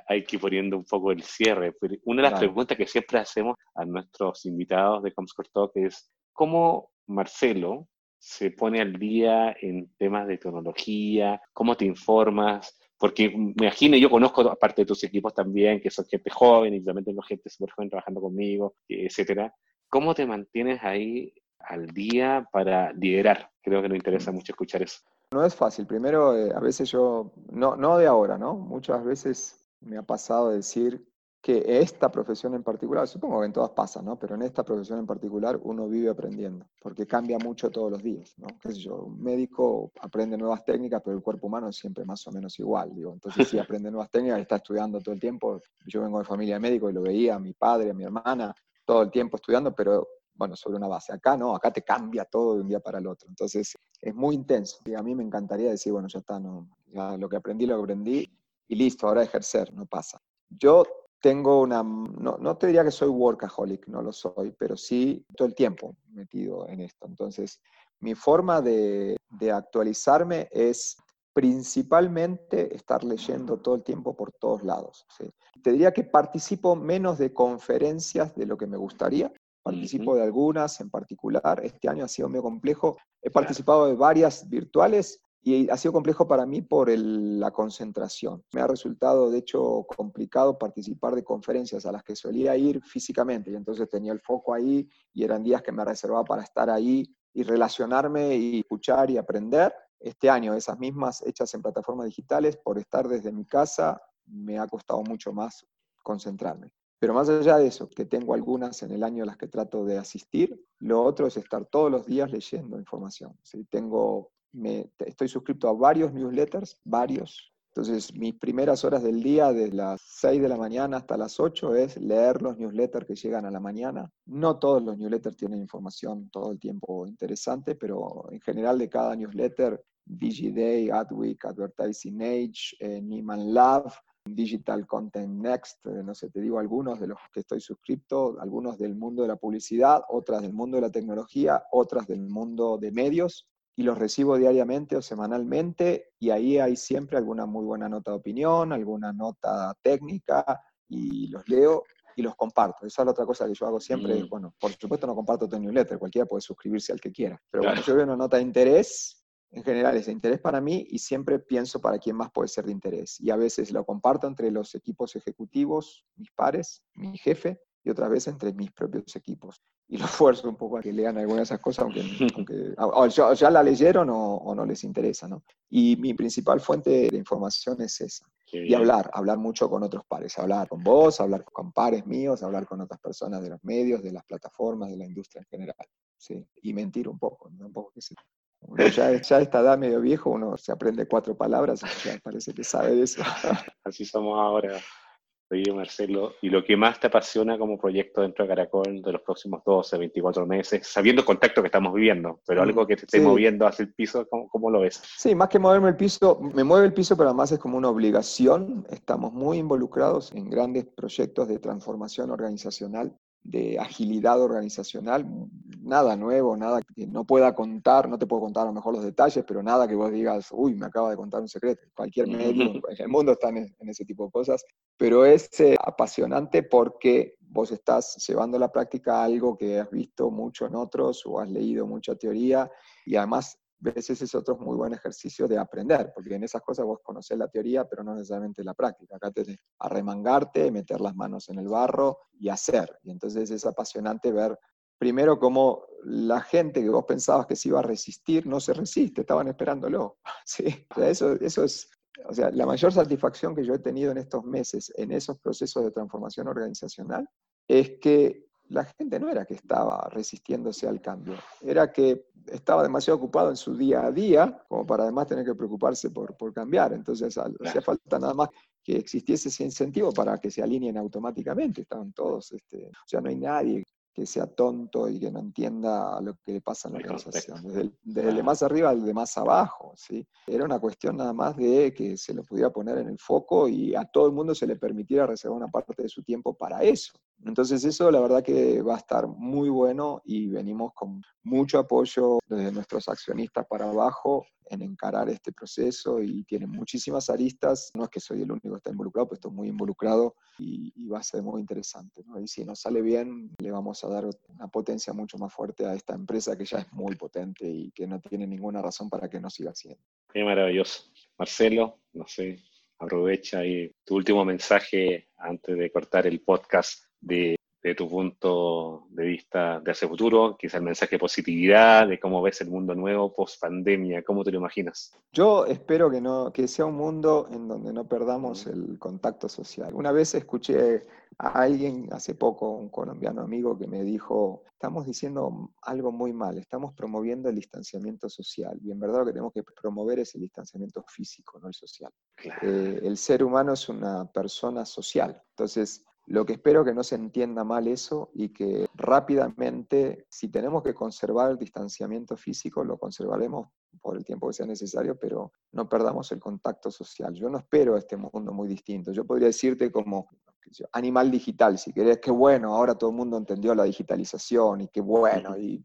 hay que ir poniendo un poco el cierre. Una de las preguntas que siempre hacemos a nuestros invitados de Comscore Talk es, ¿cómo Marcelo se pone al día en temas de tecnología? ¿Cómo te informas? Porque me imagino, yo conozco aparte de tus equipos también, que son gente joven y también tengo gente súper joven trabajando conmigo, etcétera. ¿Cómo te mantienes ahí al día para liderar? Creo que nos interesa mucho escuchar eso. No es fácil. Primero, eh, a veces yo, no, no de ahora, ¿no? Muchas veces me ha pasado decir que esta profesión en particular, supongo que en todas pasa, ¿no? Pero en esta profesión en particular uno vive aprendiendo, porque cambia mucho todos los días, ¿no? ¿Qué sé yo? Un médico aprende nuevas técnicas, pero el cuerpo humano es siempre más o menos igual, digo. Entonces, si aprende nuevas técnicas, está estudiando todo el tiempo. Yo vengo de familia de médico y lo veía a mi padre, a mi hermana, todo el tiempo estudiando, pero bueno, sobre una base. Acá no, acá te cambia todo de un día para el otro. Entonces es muy intenso. Y a mí me encantaría decir, bueno, ya está, no, Ya lo que aprendí, lo que aprendí, y listo, ahora ejercer, no pasa. Yo tengo una, no, no, te diría que soy workaholic, no lo soy, pero sí todo el tiempo metido en esto. Entonces, mi forma de, de actualizarme es principalmente estar leyendo todo el tiempo por todos lados. Te diría que participo menos de conferencias de lo que me gustaría. Participo de algunas en particular. Este año ha sido medio complejo. He participado de varias virtuales y ha sido complejo para mí por la concentración. Me ha resultado, de hecho, complicado participar de conferencias a las que solía ir físicamente y entonces tenía el foco ahí y eran días que me reservaba para estar ahí y relacionarme y escuchar y aprender. Este año, esas mismas hechas en plataformas digitales, por estar desde mi casa, me ha costado mucho más concentrarme. Pero más allá de eso, que tengo algunas en el año a las que trato de asistir, lo otro es estar todos los días leyendo información. ¿sí? Tengo me, estoy suscrito a varios newsletters, varios. Entonces, mis primeras horas del día, de las 6 de la mañana hasta las 8, es leer los newsletters que llegan a la mañana. No todos los newsletters tienen información todo el tiempo interesante, pero en general de cada newsletter, DigiDay, Adweek, Advertising Age, eh, Lab, Digital Content Next, eh, no sé, te digo algunos de los que estoy suscrito, algunos del mundo de la publicidad, otras del mundo de la tecnología, otras del mundo de medios, y los recibo diariamente o semanalmente y ahí hay siempre alguna muy buena nota de opinión, alguna nota técnica y los leo y los comparto. Esa es la otra cosa que yo hago siempre. Mm. Bueno, por supuesto no comparto tu newsletter, cualquiera puede suscribirse al que quiera. Pero cuando yo veo una nota de interés, en general es de interés para mí y siempre pienso para quién más puede ser de interés. Y a veces lo comparto entre los equipos ejecutivos, mis pares, mi jefe, y otras veces entre mis propios equipos. Y lo esfuerzo un poco a que lean algunas de esas cosas, aunque, aunque ya, la leyeron o, no les interesa. ¿no? Y mi principal fuente de información es esa. Y hablar, hablar mucho con otros pares, hablar con vos, hablar con pares míos, hablar con otras personas de los medios, de las plataformas, de la industria en general. ¿sí? Y mentir un poco, ¿no? un poco que ya, ya a esta edad medio viejo uno se aprende cuatro palabras, ya parece que sabe de eso. Así somos ahora. Oye, Marcelo, ¿y lo que más te apasiona como proyecto dentro de Caracol de los próximos 12, 24 meses, sabiendo el contacto que estamos viviendo, pero algo que te esté moviendo hacia el piso, ¿cómo, lo ves? Sí, más que moverme el piso, me mueve el piso, pero además es como una obligación. Estamos muy involucrados en grandes proyectos de transformación organizacional de agilidad organizacional, nada nuevo, nada que no pueda contar, no te puedo contar a lo mejor los detalles, pero nada que vos digas, uy, me acaba de contar un secreto. Cualquier medio en el mundo está en, ese tipo de cosas, pero es eh, apasionante porque vos estás llevando a la práctica algo que has visto mucho en otros o has leído mucha teoría y además veces es otro muy buen ejercicio de aprender, porque en esas cosas vos conocés la teoría, pero no necesariamente la práctica. Acá tenés arremangarte, meter las manos en el barro y hacer. Y entonces es apasionante ver primero cómo la gente que vos pensabas que se iba a resistir no se resiste, estaban esperándolo. ¿sí? eso, eso es, o sea, la mayor satisfacción que yo he tenido en estos meses en esos procesos de transformación organizacional es que la gente no era que estaba resistiéndose al cambio, era que estaba demasiado ocupado en su día a día como para además tener que preocuparse por, por cambiar. Entonces hacía falta nada más que existiese ese incentivo para que se alineen automáticamente. Estaban todos, este, o sea, no hay nadie que sea tonto y que no entienda lo que le pasa en la organización, desde el, de más arriba al de más abajo. ¿sí? Era una cuestión nada más de que se lo pudiera poner en el foco y a todo el mundo se le permitiera reservar una parte de su tiempo para eso. Entonces eso la verdad que va a estar muy bueno y venimos con mucho apoyo desde nuestros accionistas para abajo en encarar este proceso y tiene muchísimas aristas. No es que soy el único que está involucrado, pero estoy muy involucrado y, va a ser muy interesante. Y si nos sale bien, le vamos a dar una potencia mucho más fuerte a esta empresa que ya es muy potente y que no tiene ninguna razón para que no siga siendo. Qué maravilloso. Marcelo, no sé, aprovecha ahí tu último mensaje antes de cortar el podcast de de tu punto de vista de hacia futuro, quizá el mensaje de positividad, de cómo ves el mundo nuevo post pandemia, ¿cómo te lo imaginas? Yo espero que, no, que sea un mundo en donde no perdamos el contacto social. Una vez escuché a alguien hace poco, un colombiano amigo, que me dijo, estamos diciendo algo muy mal, estamos promoviendo el distanciamiento social, y en verdad lo que tenemos que promover es el distanciamiento físico, no el social. Eh, el ser humano es una persona social, entonces Lo que espero que no se entienda mal eso y que rápidamente, si tenemos que conservar el distanciamiento físico, lo conservaremos por el tiempo que sea necesario, pero no perdamos el contacto social. Yo no espero este mundo muy distinto. Yo podría decirte como animal digital, si querés, qué bueno, ahora todo el mundo entendió la digitalización y qué bueno, y,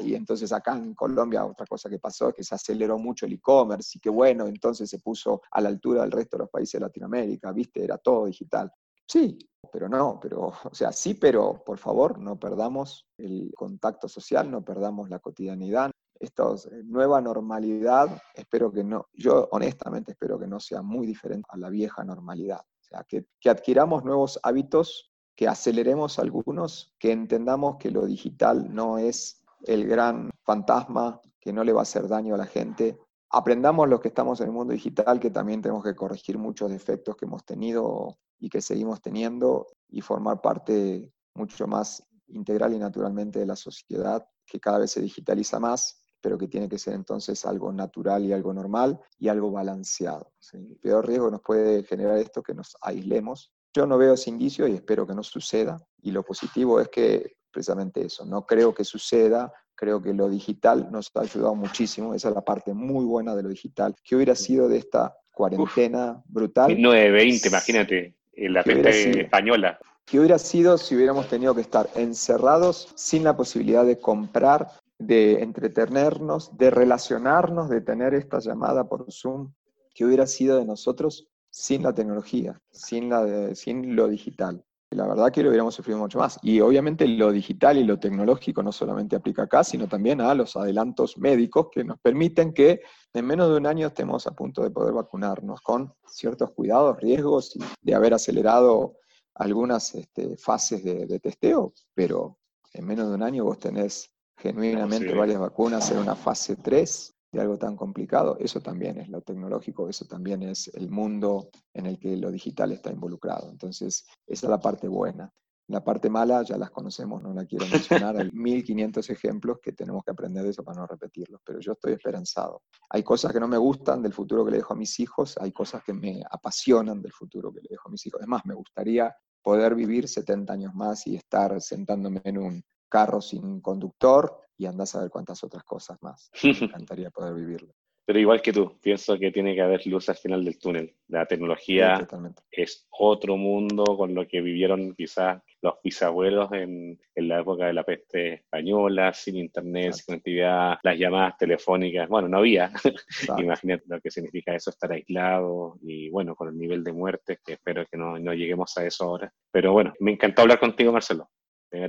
y entonces acá en Colombia otra cosa que pasó es que se aceleró mucho el e-commerce y qué bueno, entonces se puso a la altura del resto de los países de Latinoamérica, viste, era todo digital. Sí, pero no, pero, o sea, sí, pero por favor no perdamos el contacto social, no perdamos la cotidianidad. Esta eh, nueva normalidad, espero que no, yo honestamente espero que no sea muy diferente a la vieja normalidad. O sea, que, que adquiramos nuevos hábitos, que aceleremos algunos, que entendamos que lo digital no es el gran fantasma que no le va a hacer daño a la gente. Aprendamos los que estamos en el mundo digital que también tenemos que corregir muchos defectos que hemos tenido y que seguimos teniendo y formar parte mucho más integral y naturalmente de la sociedad que cada vez se digitaliza más, pero que tiene que ser entonces algo natural y algo normal y algo balanceado. El peor riesgo nos puede generar esto que nos aislemos. Yo no veo ese indicio y espero que no suceda. Y lo positivo es que precisamente eso, no creo que suceda, creo que lo digital nos ha ayudado muchísimo, esa es la parte muy buena de lo digital. ¿Qué hubiera sido de esta cuarentena brutal? 1920, imagínate la peste española. ¿Qué hubiera sido si hubiéramos tenido que estar encerrados sin la posibilidad de comprar, de entretenernos, de relacionarnos, de tener esta llamada por Zoom? ¿Qué hubiera sido de nosotros sin la tecnología, sin, la sin lo digital? La verdad que lo hubiéramos sufrido mucho más. Y obviamente lo digital y lo tecnológico no solamente aplica acá, sino también a los adelantos médicos que nos permiten que en menos de un año estemos a punto de poder vacunarnos con ciertos cuidados, riesgos y de haber acelerado algunas este, fases de, testeo, pero en menos de un año vos tenés genuinamente varias vacunas en una fase 3 de algo tan complicado, eso también es lo tecnológico, eso también es el mundo en el que lo digital está involucrado. Entonces, esa es la parte buena. La parte mala ya las conocemos, no la quiero mencionar, hay 1500 ejemplos que tenemos que aprender de eso para no repetirlos, pero yo estoy esperanzado. Hay cosas que no me gustan del futuro que le dejo a mis hijos, hay cosas que me apasionan del futuro que le dejo a mis hijos. Además, me gustaría poder vivir 70 años más y estar sentándome en un carro sin conductor y andás a ver cuántas otras cosas más. Me encantaría poder vivirlo. Pero igual que tú, pienso que tiene que haber luz al final del túnel. La tecnología es otro mundo con lo que vivieron quizás los bisabuelos en, en, la época de la peste española, sin internet, sin conectividad, las llamadas telefónicas. Bueno, no había. Imagínate lo que significa eso, estar aislado y bueno, con el nivel de muerte, que espero que no, no lleguemos a eso ahora. Pero bueno, me encantó hablar contigo, Marcelo.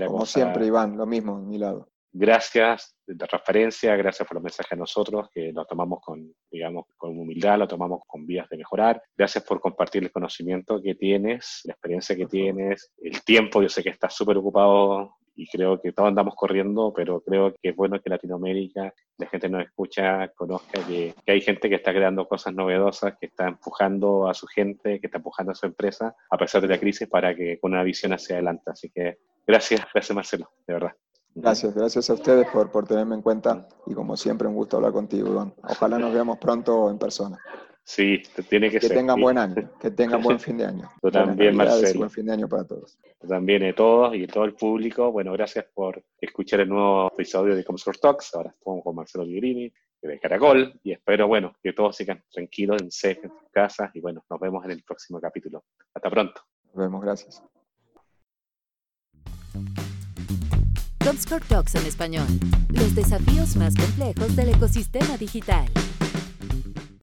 Como siempre, Iván, lo mismo, a mi lado gracias de transparencia, gracias por los mensajes a nosotros, que lo tomamos con, digamos, con humildad, lo tomamos con vías de mejorar. Gracias por compartir el conocimiento que tienes, la experiencia que tienes, el tiempo. Yo sé que estás súper ocupado y creo que todos andamos corriendo, pero creo que es bueno que Latinoamérica, la gente nos escucha, conozca que, que, hay gente que está creando cosas novedosas, que está empujando a su gente, que está empujando a su empresa, a pesar de la crisis, para que con una visión hacia adelante. Así que gracias, gracias Marcelo, de verdad. Gracias, gracias a ustedes por, por tenerme en cuenta y como siempre un gusto hablar contigo, Iván. Ojalá nos veamos pronto en persona. Sí, tiene que, que ser. Que tengan buen año, que tengan buen fin de año. Tú también, Marcelo. Buen fin de año para todos. Tú también, a todos y todo el público. Bueno, gracias por escuchar el nuevo episodio de Comscore Talks. Ahora estamos con Marcelo Ligrini de Caracol y espero, bueno, que todos sigan tranquilos, en safe en sus casas y bueno, nos vemos en el próximo capítulo. Hasta pronto. Nos vemos, gracias. Comscore Talks en español. Los desafíos más complejos del ecosistema digital.